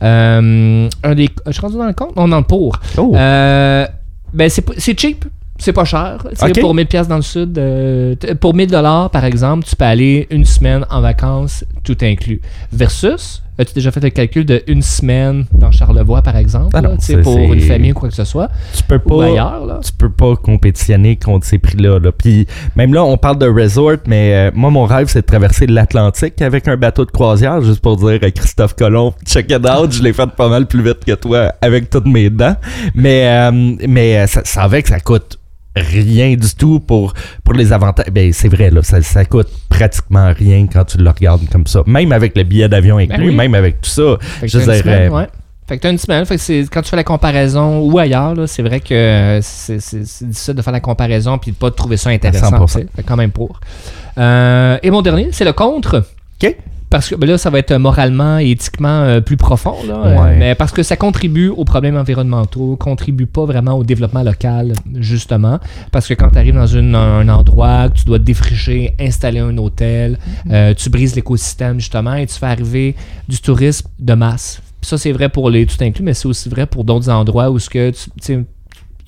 Un des. Je suis rendu dans le compte? Non, dans le pour. Oh. Ben, c'est cheap. C'est pas cher. Tu sais, Ok. Pour 1000 pièces dans le sud, euh, pour 1000 dollars par exemple, tu peux aller une semaine en vacances, tout inclus. Versus, as-tu déjà fait le calcul de une semaine dans Charlevoix par exemple, Ah non, pour une famille ou quoi que ce soit, tu peux ou pas... ailleurs là? tu peux pas compétitionner contre ces prix-là. Là. Puis même là, on parle de resort, mais euh, moi, mon rêve, c'est de traverser l'Atlantique avec un bateau de croisière, juste pour dire à Christophe Colomb, check it out, je l'ai fait pas mal plus vite que toi avec toutes mes dents. Mais, euh, mais euh, ça, ça avec, ça coûte rien du tout pour, pour les avantages. Ben, c'est vrai, là, ça, ça coûte pratiquement rien quand tu le regardes comme ça. Même avec le billet d'avion inclus, oui. même avec tout ça. Fait que Je t'as une dirais- semaine, ouais. Fait que t'as une semaine, fait que quand tu fais la comparaison ou ailleurs, là, c'est vrai que c'est, c'est, c'est difficile de faire la comparaison puis de pas trouver ça intéressant. 100%. tu sais. Fait quand même pour. Euh, et mon dernier, c'est le contre. OK. Parce que ben là, ça va être moralement et éthiquement euh, plus profond, là, euh, Ouais. mais parce que ça contribue aux problèmes environnementaux, contribue pas vraiment au développement local, justement. Parce que quand tu arrives dans une- un endroit, que tu dois défricher, installer un hôtel, euh, tu brises l'écosystème, justement, et tu fais arriver du tourisme de masse. Puis ça, c'est vrai pour les tout inclus, mais c'est aussi vrai pour d'autres endroits où ce que tu,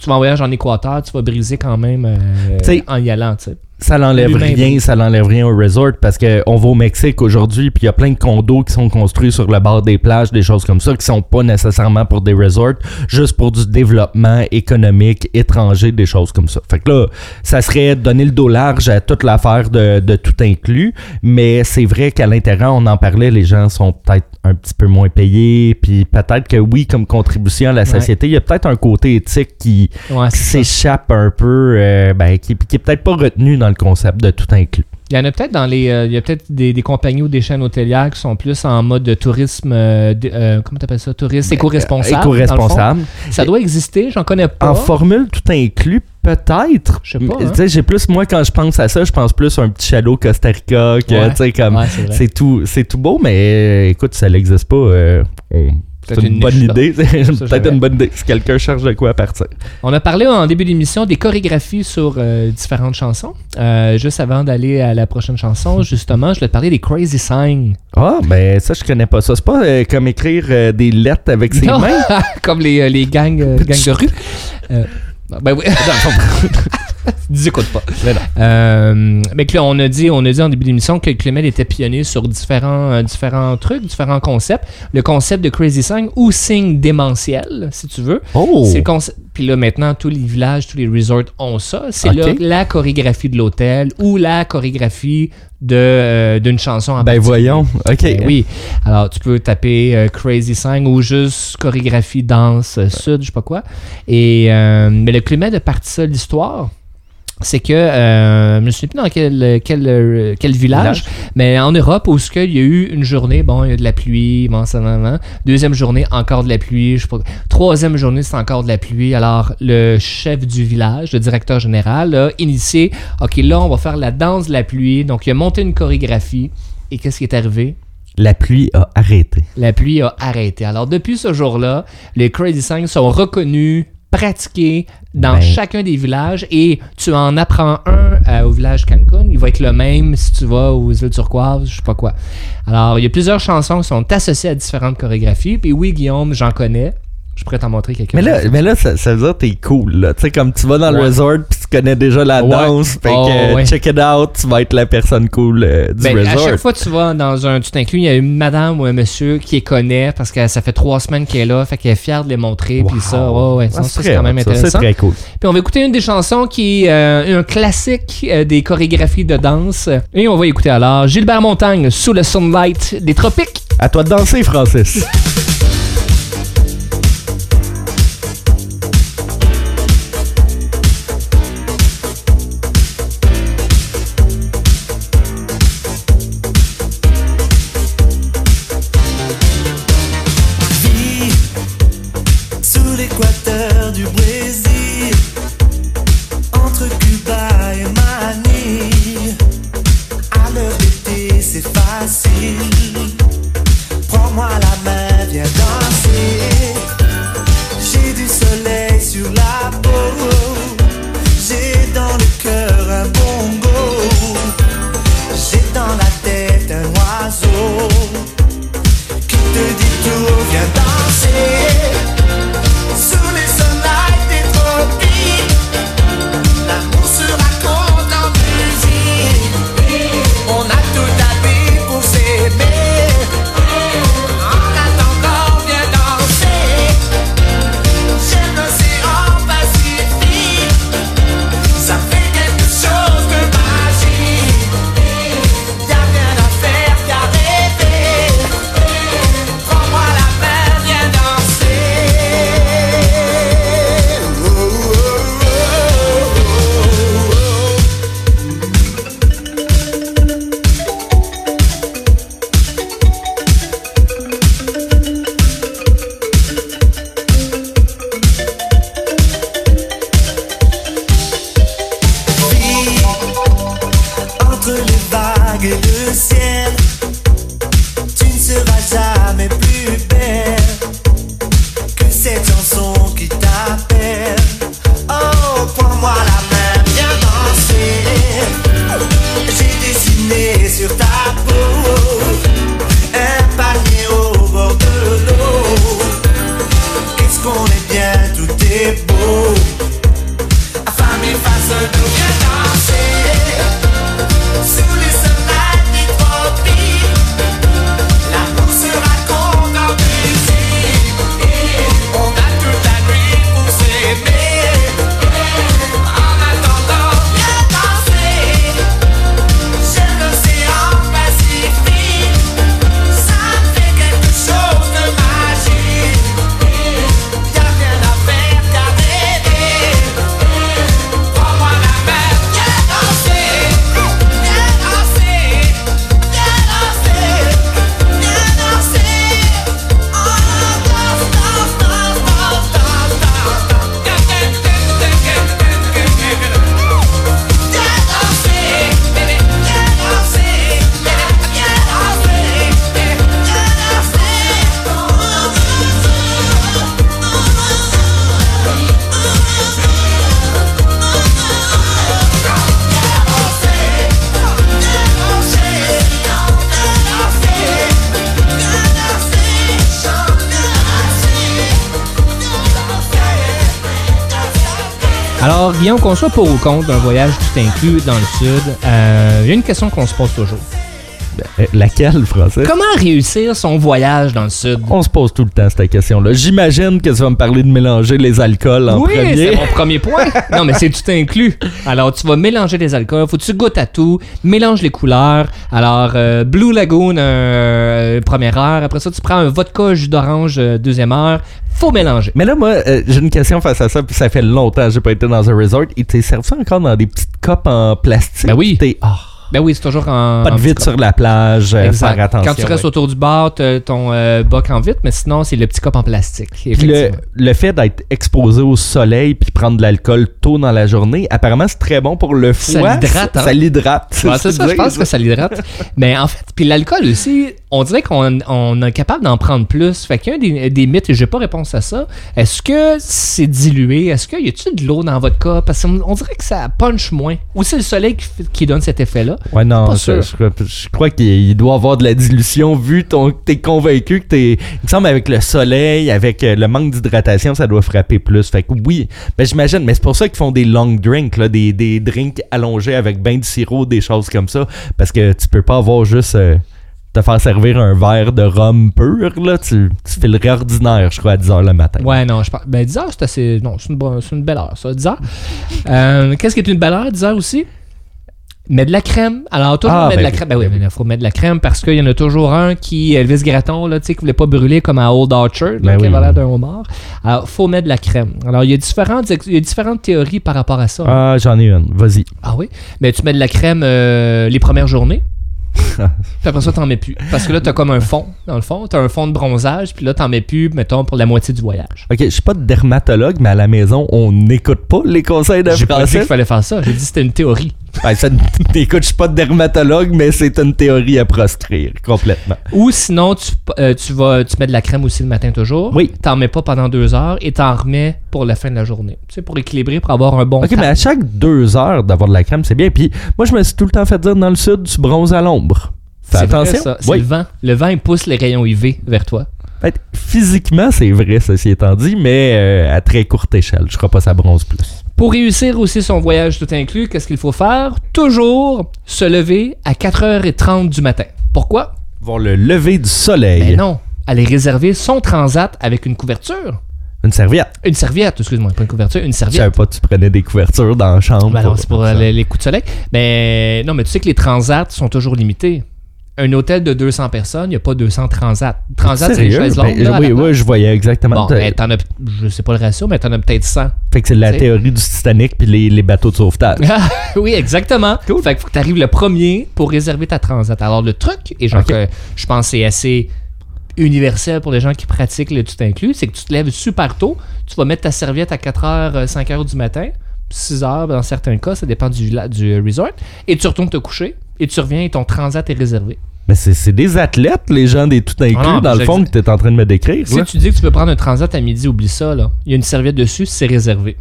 vas en voyage en Équateur, tu vas briser quand même euh, T'sais, en y allant, tu sais. Ça l'enlève rien, ça l'enlève rien au resort parce que on va au Mexique aujourd'hui puis il y a plein de condos qui sont construits sur le bord des plages, des choses comme ça qui sont pas nécessairement pour des resorts, juste pour du développement économique étranger, des choses comme ça. Fait que là, ça serait donner le dos large à toute l'affaire de, de tout inclus, mais c'est vrai qu'à l'intérieur, on en parlait, les gens sont peut-être un petit peu moins payés, puis peut-être que oui, comme contribution à la société, il y a peut-être un côté éthique qui, Ouais, s'échappe un peu, euh, ben, qui, qui est peut-être pas retenu dans le concept de tout inclus. Il y en a peut-être dans les. euh, il y a peut-être des, des compagnies ou des chaînes hôtelières qui sont plus en mode de tourisme. euh, de- euh, comment t'appelles ça? Tourisme éco-responsable. le Éco-responsable. fond. Ça doit exister, j'en connais pas. En formule tout inclus, peut-être. Je sais pas, hein. J'ai plus, moi, quand je pense à ça, je pense plus à un petit chalet au Costa Rica, que, Ouais. comme, Ouais, c'est tout, c'est tout beau, mais écoute, ça n'existe pas. on- c'est Peut-être une, une bonne idée. Peut-être une bonne idée si quelqu'un cherche de quoi partir. On a parlé en début d'émission des chorégraphies sur euh, différentes chansons. Euh, juste avant d'aller à la prochaine chanson, justement, je vais te parler des Crazy Signs. Ah, ben ça, je connais pas ça. C'est pas euh, comme écrire des lettres avec ses Non. mains? Comme les, les gangs, gangs de rue. Ben oui. Dis écoute pas. Euh, mais que là, on a dit, on a dit en début d'émission que Clément était pionnier sur différents, euh, différents trucs, différents concepts. Le concept de Crazy Sign ou signe démentiel, si tu veux. Oh! C'est. Puis là, maintenant, tous les villages, tous les resorts ont ça. C'est la chorégraphie de l'hôtel ou la chorégraphie de, euh, d'une chanson en Ben voyons. OK. Ben oui. Alors, tu peux taper euh, Crazy Sign ou juste chorégraphie danse euh, sud, je sais pas quoi. Et, mais le climat de partie ça, l'histoire, c'est que, euh, je me souviens plus dans quel, quel, euh, quel village, Village. mais en Europe, où ce qu'il y a eu une journée, bon, il y a de la pluie, bon, ça. Deuxième journée, encore de la pluie, je sais pas. Troisième journée, c'est encore de la pluie. Alors, le chef du village, le directeur général, a initié, OK, là, on va faire la danse de la pluie. Donc, il a monté une chorégraphie. Et qu'est-ce qui est arrivé? La pluie a arrêté. la pluie a arrêté. Alors, depuis ce jour-là, les Crazy Signs sont reconnus, pratiqués dans Ben. chacun des villages et tu en apprends un euh, au village Cancun. Il va être le même si tu vas aux îles turquoises, je sais pas quoi. Alors, il y a plusieurs chansons qui sont associées à différentes chorégraphies. Puis oui, Guillaume, j'en connais. Je pourrais t'en montrer quelques Mais là, mais là ça, ça veut dire que t'es cool. là. Tu sais, comme tu vas dans le Ouais. resort puis tu connais déjà la Ouais. danse. Fait Oh, que ouais. check it out, tu vas être la personne cool euh, du Ben, à resort. chaque fois que tu vas dans un inclus, il y a une madame ou un monsieur qui les connaît parce que ça fait trois semaines qu'elle est là, fait qu'elle est fière de les montrer. Puis ça, ouais, ouais, Ah, ça, c'est quand même intéressant. C'est très cool. Puis on va écouter une des chansons qui est euh, un classique euh, des chorégraphies de danse. Et on va écouter alors Gilbert Montagne, Sous le Sunlight des Tropiques. À toi de danser, Francis. Qu'on soit pour ou contre d'un voyage tout inclus dans le Sud, euh, il y a une question qu'on se pose toujours. Euh, Laquelle, français? Comment réussir son voyage dans le Sud? On se pose tout le temps cette question-là. J'imagine que tu vas me parler de mélanger les alcools en oui, c'est premier. mon premier point. Non, mais c'est tout inclus? Alors, tu vas mélanger les alcools. Faut que tu goûtes à tout. Mélange les couleurs. Alors, euh, Blue Lagoon, euh, première heure. Après ça, tu prends un vodka jus d'orange, euh, deuxième heure. Faut mélanger. Mais là, moi, euh, j'ai une question face à ça, puis ça fait longtemps que j'ai pas été dans un resort. Il t'est servi ça encore dans des petites copes en plastique? Ben oui. T'es- ah, Ben oui, c'est toujours en. pas de petit sur la plage, euh, Exact. faire attention. Quand tu restes ouais. autour du bar, ton euh, boc en vitre, mais sinon, c'est le petit cop en plastique. Puis le, le fait d'être exposé au soleil puis prendre de l'alcool tôt dans la journée, apparemment c'est très bon pour le Ça foie. l'hydrate, hein? Ça l'hydrate. Ouais, c'est ça, je pense que ça l'hydrate. Mais en fait, puis l'alcool aussi, on dirait qu'on on est capable d'en prendre plus. Fait qu'il y a des, des mythes, et j'ai pas réponse à ça. Est-ce que c'est dilué? Est-ce qu'il y a-tu de l'eau dans votre cas? Parce qu'on on dirait que ça punch moins. Ou c'est le soleil qui, qui donne cet effet-là? Ouais, non, Pas je, sûr. je crois- je crois qu'il il doit avoir de la dilution vu ton, que t'es convaincu que t'es. Il me semble avec le soleil, avec euh, le manque d'hydratation, ça doit frapper plus. Fait que oui, ben j'imagine, mais c'est pour ça qu'ils font des long drinks, là, des, des drinks allongés avec ben de sirop, des choses comme ça. Parce que tu peux pas avoir juste. euh, te faire servir un verre de rhum pur, là, tu, tu filerais ordinaire, je crois, à 10h le matin. Ouais, non, je pense. Ben, 10 heures, c'est assez. Non, c'est une, belle heure, ça. 10 heures. Euh, Qu'est-ce qui est une belle heure, 10 heures aussi? Mets de la crème. Alors, toujours Ah, mettre de ben la crème. Ben oui, mais il faut mettre de la crème parce qu'il y en a toujours un qui, Elvis Gratton, là, tu sais, qui voulait pas brûler comme à Old là, Ben qui avait l'air d'un homard. Alors, faut mettre de la crème. Alors, il y a différentes, il y a différentes théories par rapport à ça. Ah, Ah, j'en ai une, vas-y. oui? Mais tu mets de la crème euh, les premières journées. puis après ça, t'en mets plus. Parce que là, t'as comme un fond, dans le fond. T'as un fond de bronzage, puis là, t'en mets plus, mettons, pour la moitié du voyage. Ok, je suis pas dermatologue, mais à la maison, on n'écoute pas les conseils de J'ai pas dit qu'il fallait faire ça. J'ai dit que c'était une théorie. Ben, ça, écoute, je suis pas dermatologue, mais c'est une théorie à proscrire complètement. Ou sinon, tu, euh, tu vas, tu mets de la crème aussi le matin toujours. Oui. T'en mets pas pendant deux heures et t'en remets pour la fin de la journée. Tu sais, pour équilibrer, pour avoir un bon Ok, temps. mais à chaque deux heures d'avoir de la crème, c'est bien. Puis moi, je me suis tout le temps fait dire dans le sud, tu bronzes à l'ombre. Fais C'est vrai, attention. ça. C'est Oui. le vent. Le vent, il pousse les rayons UV vers toi. Que physiquement, c'est vrai, ceci étant dit, mais euh, à très courte échelle. Je crois pas que ça bronze plus. Pour réussir aussi son voyage tout inclus, qu'est-ce qu'il faut faire? Toujours se lever à 4h30 du matin. Pourquoi? Voir le lever du soleil. Ben non. Aller réserver son transat avec une couverture. Une serviette. Une serviette, excuse-moi, pas une couverture, une Je serviette. savais pas que tu prenais des couvertures dans la chambre. Ben non, c'est pour les, les coups de soleil. Mais non, mais tu sais que les transats sont toujours limités. Un hôtel de 200 personnes, il n'y a pas 200 transats. Transat, c'est les chaises Ben, longues. là, à oui, oui, je voyais exactement. Bon, ben, t'en as, je sais pas le ratio, mais t'en as peut-être 100. fait que c'est la théorie du Titanic puis les, les bateaux de sauvetage. oui, exactement. Fait qu'il faut que tu arrives le premier pour réserver ta transat. Alors, le truc, et genre, Ok. que je pense que c'est assez universel pour les gens qui pratiquent le tout inclus, c'est que tu te lèves super tôt, tu vas mettre ta serviette à 4h, 5h du matin, 6h dans certains cas, ça dépend du, du resort, et tu retournes te coucher, et tu reviens et ton transat est réservé. Mais c'est des athlètes, les gens des tout inclus, Ah non, dans le fond, que tu es en train de me décrire. Si là. tu dis que tu veux prendre un transat à midi, oublie ça, là. Il y a une serviette dessus, c'est réservé.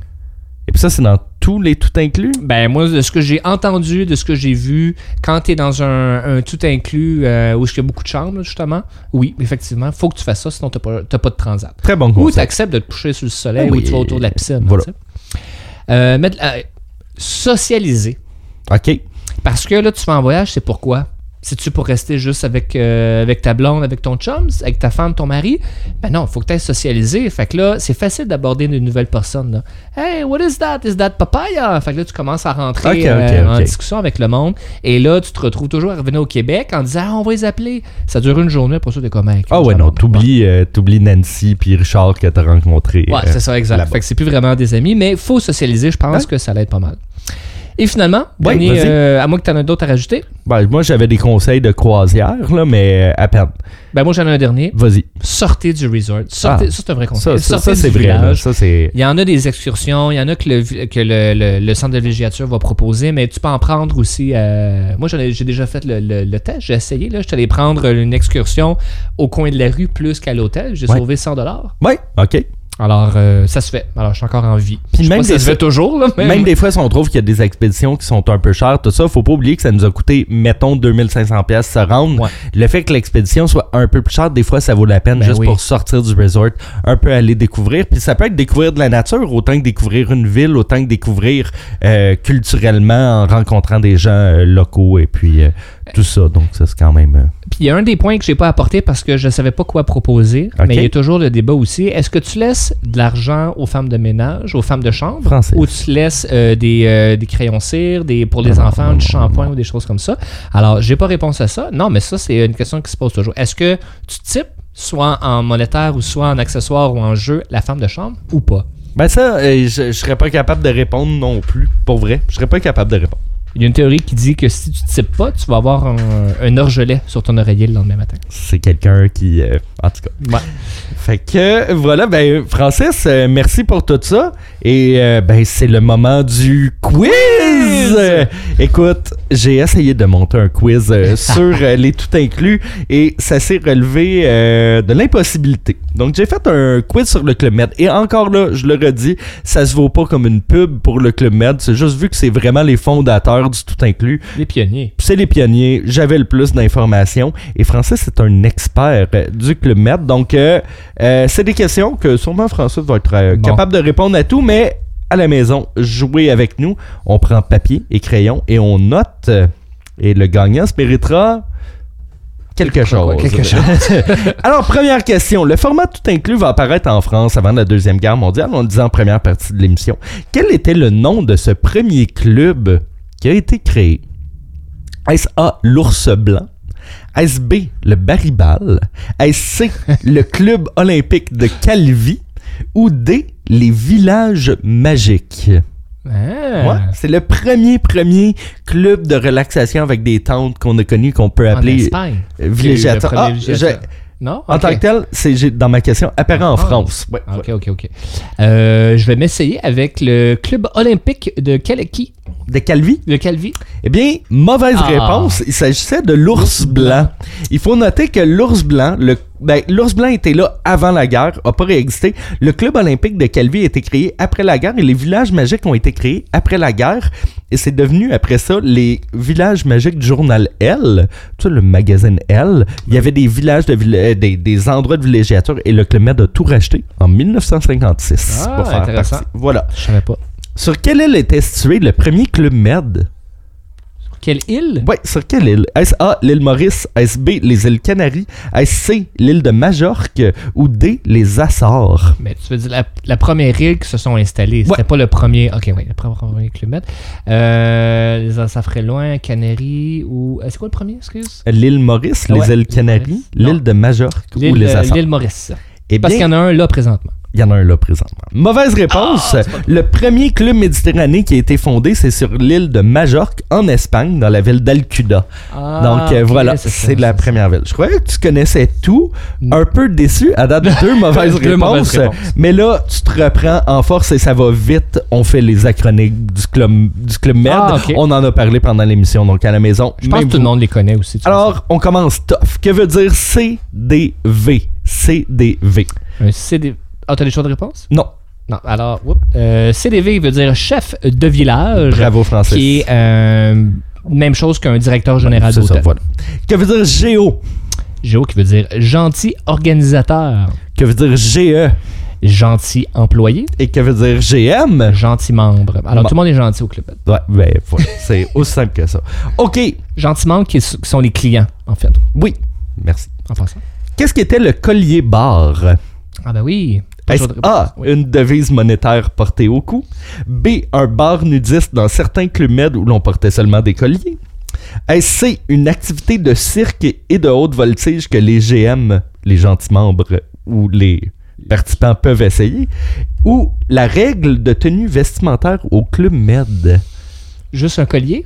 Et puis ça, c'est dans tous les tout inclus? Ben moi, de ce que j'ai entendu, de ce que j'ai vu, quand tu es dans un, un tout inclus euh, où il y a beaucoup de chambres, justement, oui, effectivement, faut que tu fasses ça, sinon tu n'as pas, pas de transat. Très bon Ou tu acceptes de te coucher sur le soleil Ah oui. ou tu vas autour de la piscine. Voilà. Euh, mettre- euh, socialiser. OK. Parce que là, tu vas en voyage, c'est pourquoi? C'est-tu pour rester juste avec, euh, avec ta blonde, avec ton chum, avec ta femme, ton mari? Ben non, faut que tu ailles socialiser. Fait que là, c'est facile d'aborder une nouvelle personne. Là. Hey, what is that? Is that papaya? Fait que là, tu commences à rentrer euh, en discussion avec le monde. Et là, tu te retrouves toujours à revenir au Québec en disant, ah, on va les appeler. Ça dure une journée, pour ça, t'es comme, Ah ouais, non, t'oublies euh, Nancy puis Richard que t'as rencontré. Ouais, euh, c'est ça, exact. Fait que c'est plus vraiment des amis, mais faut socialiser. Je pense que ça l'aide pas mal. Et finalement, Ouais, dernier, euh, à moins que tu en aies d'autres à rajouter, Ben, moi, j'avais des conseils de croisière, là, mais euh, à peine. ben moi j'en ai un dernier. Vas-y. Sortez du resort. Sortez, Ah. Ça, c'est un vrai conseil. ça, c'est vrai. là. Ça. Il y en a des excursions, il y en a que le, que le, le- le centre de villégiature va proposer, mais tu peux en prendre aussi. euh, moi, j'ai déjà fait le, le- test, j'ai essayé. Là, je suis allé prendre une excursion au coin de la rue plus qu'à l'hôtel. J'ai Ouais. sauvé 100 Ouais, OK. Alors, euh, ça se fait. Alors, je suis encore en vie. Puis même ça se fait toujours, là, Même des fois, si on trouve qu'il y a des expéditions qui sont un peu chères, tout ça, faut pas oublier que ça nous a coûté, mettons, 2500 pièces se rendre. Ouais. Le fait que l'expédition soit un peu plus chère, des fois, ça vaut la peine Ben juste oui. pour sortir du resort, un peu aller découvrir. Puis ça peut être découvrir de la nature, autant que découvrir une ville, autant que découvrir euh, culturellement en rencontrant des gens euh, locaux et puis euh, tout ça. Donc ça, c'est quand même... euh, Puis il y a un des points que j'ai pas apporté parce que je savais pas quoi proposer, mais il y a toujours le débat aussi. Est-ce que tu laisses de l'argent aux femmes de ménage, aux femmes de chambre, ou tu laisses euh, des, euh, des crayons cire, des pour les Non, enfants, non, du shampoing ou des choses comme ça? Alors j'ai pas réponse à ça. Non, mais ça c'est une question qui se pose toujours. Est-ce que tu types soit en monétaire ou soit en accessoire ou en jeu la femme de chambre ou pas? Ben ça, euh, je, je serais pas capable de répondre non plus. Pour vrai, je serais pas capable de répondre. Il y a une théorie qui dit que si tu types pas, tu vas avoir un, un orgelet sur ton oreiller le lendemain matin. C'est quelqu'un qui... euh, en tout cas. Fait que voilà, ben Francis, euh, merci pour tout ça. Et euh, ben c'est le moment du quiz. Euh, écoute, j'ai essayé de monter un quiz sur les tout inclus et ça s'est relevé de l'impossibilité. Donc j'ai fait un quiz sur le Club Med et encore là, je le redis, ça se vaut pas comme une pub pour le Club Med. C'est juste vu que c'est vraiment les fondateurs du tout inclus. Les pionniers. C'est les pionniers, j'avais le plus d'informations. Et Francis est un expert euh, du Club Med. Donc, euh, euh, c'est des questions que sûrement Francis va être Bon. capable de répondre à tout, mais à la maison, jouez avec nous. On prend papier et crayon et on note. Et le gagnant se méritera quelque chose. Quelque chose. Alors, première question. Le format tout inclus va apparaître en France avant la Deuxième Guerre mondiale. On le disait en première partie de l'émission. Quel était le nom de ce premier club qui a été créé? Est-ce A, l'ours blanc? Est-ce B, le Baribal? Est-ce C, le club olympique de Calvi? Ou D, les villages magiques? Ah. Ouais, c'est le premier, premier club de relaxation avec des tentes qu'on a connu, qu'on peut appeler premier Ah, Non? En tant que tel, c'est dans ma question, apparaît en En France. Ouais, Ah, ouais. Ok, ok, ok. Euh, je vais m'essayer avec le club olympique de Kaleki, De Calvi? le Calvi. Eh bien, mauvaise Ah. réponse. Il s'agissait de l'ours blanc. Il faut noter que l'ours blanc, le, ben, l'ours blanc était là avant la guerre, a pas réexisté. Le club olympique de Calvi a été créé après la guerre et les villages magiques ont été créés après la guerre. Et c'est devenu après ça les villages magiques du journal L, tu sais, le magazine L. Il y avait des villages de euh, des, des endroits de villégiature et le Club Med a tout racheté en 1956 Ah, pour faire intéressant. partie. Voilà. Je savais pas. Sur quelle île était situé le premier Club Med? Quelle île? Ouais, sur quelle île? Est-ce A, l'île Maurice? Est-ce B, les îles Canaries? Est-ce C, l'île de Majorque? Ou D, les Açores? Mais tu veux dire la, la première île qui se sont installées. C'était Ouais. pas le premier. Ok, oui, le premier Club. Euh, les- ça ferait loin, Canaries ou. euh, C'est quoi le premier, excuse? L'île Maurice, Ah les îles Canaries, l'île de Majorque ou les euh, Açores? l'île Maurice. Eh Parce qu'il y en a un là présentement. Il y en a un là présentement. Mauvaise réponse. Ah, le premier club méditerranéen qui a été fondé, c'est sur l'île de Majorque, en Espagne, dans la ville d'Alcuda. Ah, Donc euh, voilà, c'est la première ville. Je croyais que tu connaissais tout. Un peu déçu à date de deux mauvaises Deux réponses. mauvaises réponses. Mais là, tu te reprends en force et ça va vite. On fait les acronymes du club, du club Med. Ah. On en a parlé pendant l'émission, donc à la maison. Je pense que tout le monde les connaît aussi. Alors, on commence tough. Que veut dire CDV? CDV. Un CD. Ah, t'as des choix de réponse? Non. Non, alors. Euh, CDV veut dire chef de village. Bravo, Francis. Qui est euh, même chose qu'un directeur général C'est ça, d'hôtel. voilà. Que veut dire GO? Géo qui veut dire gentil organisateur. Que veut dire GE? Gentil employé. Et que veut dire GM? Gentil membre. Alors, Bon. tout le monde est gentil au club. Ouais, ben voilà. C'est aussi simple que ça. OK. Gentil membre qui, qui sont les clients, en fait, Oui. Merci. en passant. Qu'est-ce qu'était le collier bar? Ah, ben oui. A. Oui. une devise monétaire portée au cou? B, un bar nudiste dans certains clubs med où l'on portait seulement des colliers? Est-ce C, une activité de cirque et de haute voltige que les GM, les gentils membres ou les participants peuvent essayer? Ou la règle de tenue vestimentaire au club med? Juste un collier.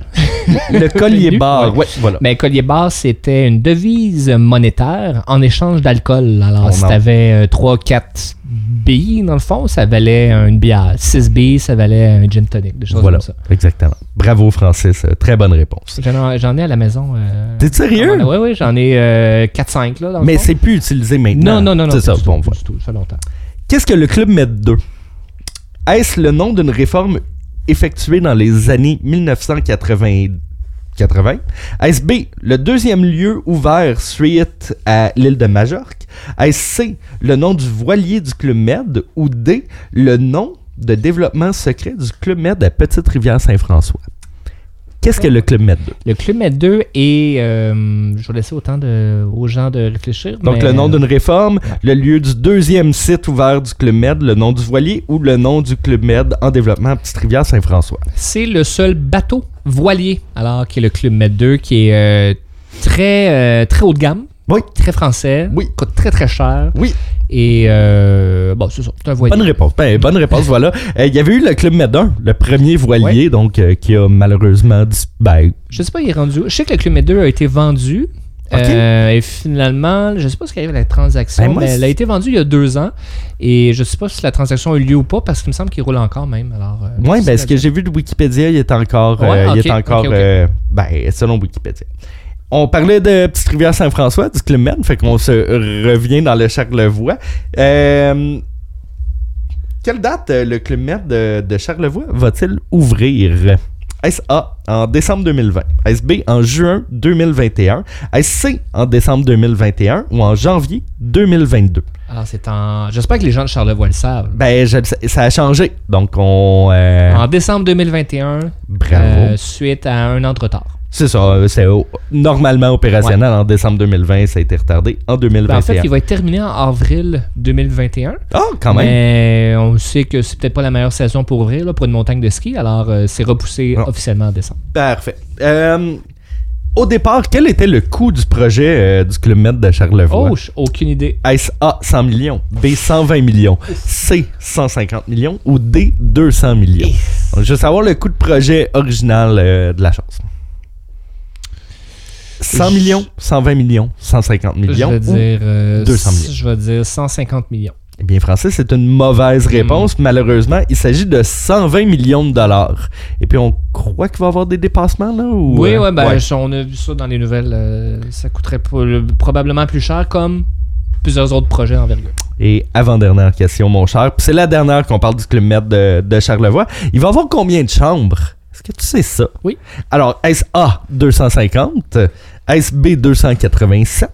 Le collier bar, ouais, voilà. Mais collier bar, c'était une devise monétaire en échange d'alcool. Alors, On si en- t'avais 3-4 billes, dans le fond, ça valait une bière. 6 billes, ça valait un gin tonic. Des choses Voilà, comme ça. exactement. Bravo, Francis. euh, Très bonne réponse. J'en ai, j'en ai à la maison. euh, T'es sérieux? Oui, oui, j'en ai euh, 4-5 là. Dans Mais c'est plus utilisé maintenant. Non, non, non, non. C'est ça, bon, tout, tout, ça fait longtemps. Qu'est-ce que le Club Med 2? Est-ce le nom d'une réforme effectuée dans les années 1980? 80? Est-ce B, le deuxième lieu ouvert suite à l'île de Majorque? Est-ce C, le nom du voilier du Club Med? Ou D, le nom de développement secret du Club Med à Petite-Rivière-Saint-François? Qu'est-ce que le Club Med 2? Le Club Med 2 est. euh, je vais laisser autant de, aux gens de réfléchir. Donc, mais, le nom d'une réforme, le lieu du deuxième site ouvert du Club Med, le nom du voilier ou le nom du Club Med en développement à Petite-Rivière-Saint-François. C'est le seul bateau voilier, alors qui est le Club Med 2, qui est euh, très, euh, très haut de gamme. Oui. Très français. Oui. Coûte très très cher. Oui. Et euh, bon, c'est ça. C'est un voilier. Bonne réponse. Ben, bonne réponse, voilà. Euh, Il y avait eu le Club Med 1, le premier voilier, donc, euh, qui a malheureusement dis- ben, Je sais pas, il est rendu. Je sais que le Club Med 2 a été vendu. Et finalement, je sais pas ce qui arrive avec la transaction, Ben, moi, mais elle a été vendue il y a deux ans. Et je sais pas si la transaction a eu lieu ou pas, parce qu'il me semble qu'il roule encore même. Alors, c'est ben, ce que j'ai vu de Wikipédia, il est encore. Ouais, il ok, est encore. ben, selon Wikipédia. On parlait de Petite Rivière Saint-François, du Club Med, fait qu'on se revient dans le Charlevoix. Euh, quelle date euh, le Club Med de, de Charlevoix va-t-il ouvrir? Est-ce A en décembre 2020? Est-ce B en juin 2021? Est-ce C en décembre 2021 ou en janvier 2022? Alors, c'est en. J'espère que les gens de Charlevoix le savent. Ben, je ça a changé. Donc, on. euh, En décembre 2021, bravo. euh, suite à un an de retard. C'est ça, euh, c'est normalement opérationnel en décembre 2020, ça a été retardé en Ben, 2021. en fait, il va être terminé en avril 2021. Ah, quand même. Mais on sait que c'est peut-être pas la meilleure saison pour ouvrir là, pour une montagne de ski, alors euh, c'est repoussé Ah. officiellement en décembre. Parfait. Euh, au départ, quel était le coût du projet euh, du Club Med de Charlevoix? Oh, aucune idée. Est-ce A, 100 millions, B, 120 millions, C, 150 millions ou D, 200 millions? Je veux savoir le coût de projet original de la chose. 100 millions, 120 millions, 150 millions. Je vais ou- dire. euh, 200 millions. Je vais dire 150 millions. Eh bien, Francis, c'est une mauvaise Hmm. réponse. Malheureusement, il s'agit de 120 millions de dollars. Et puis, on croit qu'il va y avoir des dépassements, là? Ou, Oui, euh, ouais, ben, on a vu ça dans les nouvelles. euh, ça coûterait le- probablement plus cher, comme plusieurs autres projets envergure. Et avant-dernière question, mon cher. Puis c'est la dernière qu'on parle du Club Med de, de Charlevoix. Il va avoir combien de chambres? Est-ce que tu sais ça? Oui. Alors, est-ce A 250? Est-ce B 287?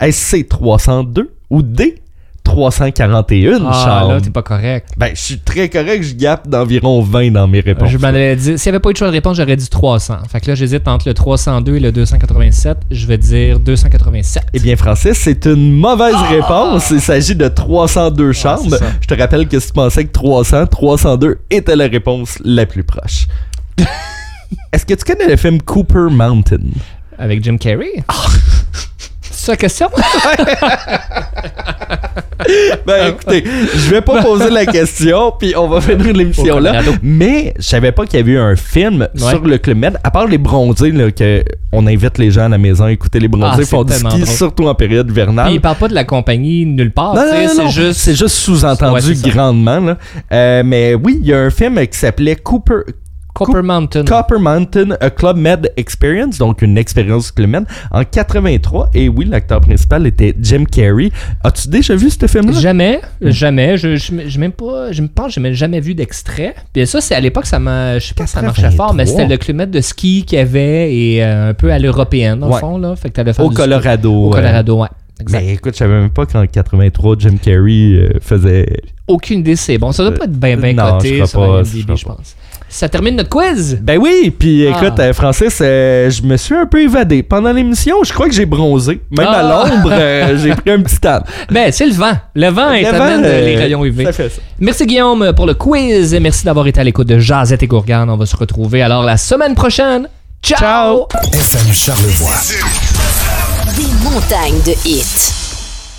Est-ce C 302? Ou D 341 Ah, chambres? là, t'es pas correct. Ben, je suis très correct, je gappe d'environ 20 dans mes réponses. Je m'en avais dit, s'il n'y avait pas eu de choix de réponse, j'aurais dit 300. Fait que là, j'hésite entre le 302 et le 287. Je vais dire 287. Eh bien, Francis, c'est une mauvaise réponse. Il s'agit de 302 chambres. Ah! ça. Je te rappelle que si tu pensais que 300, 302 était la réponse la plus proche. Est-ce que tu connais le film Cooper Mountain? Avec Jim Carrey? Ah! C'est ça question? Ben écoutez, je vais pas poser la question, puis on va finir l'émission là. Mais je savais pas qu'il y avait eu un film Ouais. sur le Club Med, à part les bronzés, là, que on invite les gens à la maison à écouter les bronzés, Ah, font du ski, drôle. surtout en période hivernale. Puis il parle pas de la compagnie nulle part. C'est juste. Sous-entendu Ouais, grandement. Là. Euh, mais oui, il y a un film qui s'appelait Cooper, Copper Mountain. Copper Mountain, a Club Med Experience, donc une expérience Club Med, en 83. Et oui, l'acteur principal était Jim Carrey. As-tu déjà vu ce film-là? Jamais, jamais. Je, je, je même pas. Je me pense, j'ai même jamais vu d'extrait. Puis ça, c'est à l'époque, ça m'a. Je sais pas si ça marchait fort, mais 83. c'était le kilomètre de ski qu'il y avait et euh, un peu à l'européenne, dans Ouais. le fond, là. Fait que Au. Colorado. Au euh, Colorado, ouais. Exact. Mais écoute, je savais même pas qu'en 83, Jim Carrey euh, faisait. Aucune idée, c'est bon. Ça doit pas être bien, bien Non, coté je sur je je pense. Ça termine notre quiz? Ben oui, puis Ah. écoute, euh, Francis, euh, je me suis un peu évadé. Pendant l'émission, je crois que j'ai bronzé. Même à Ah. l'ombre, euh, j'ai pris un petit temps. Ben, c'est le vent. Le vent, Le vent, euh, les rayons UV. Ça fait ça. Merci Guillaume pour le quiz et merci d'avoir été à l'écoute de Jazette et Gourgane. On va se retrouver alors la semaine prochaine. Ciao! Ciao. FM Charlevoix. Des montagnes de hits.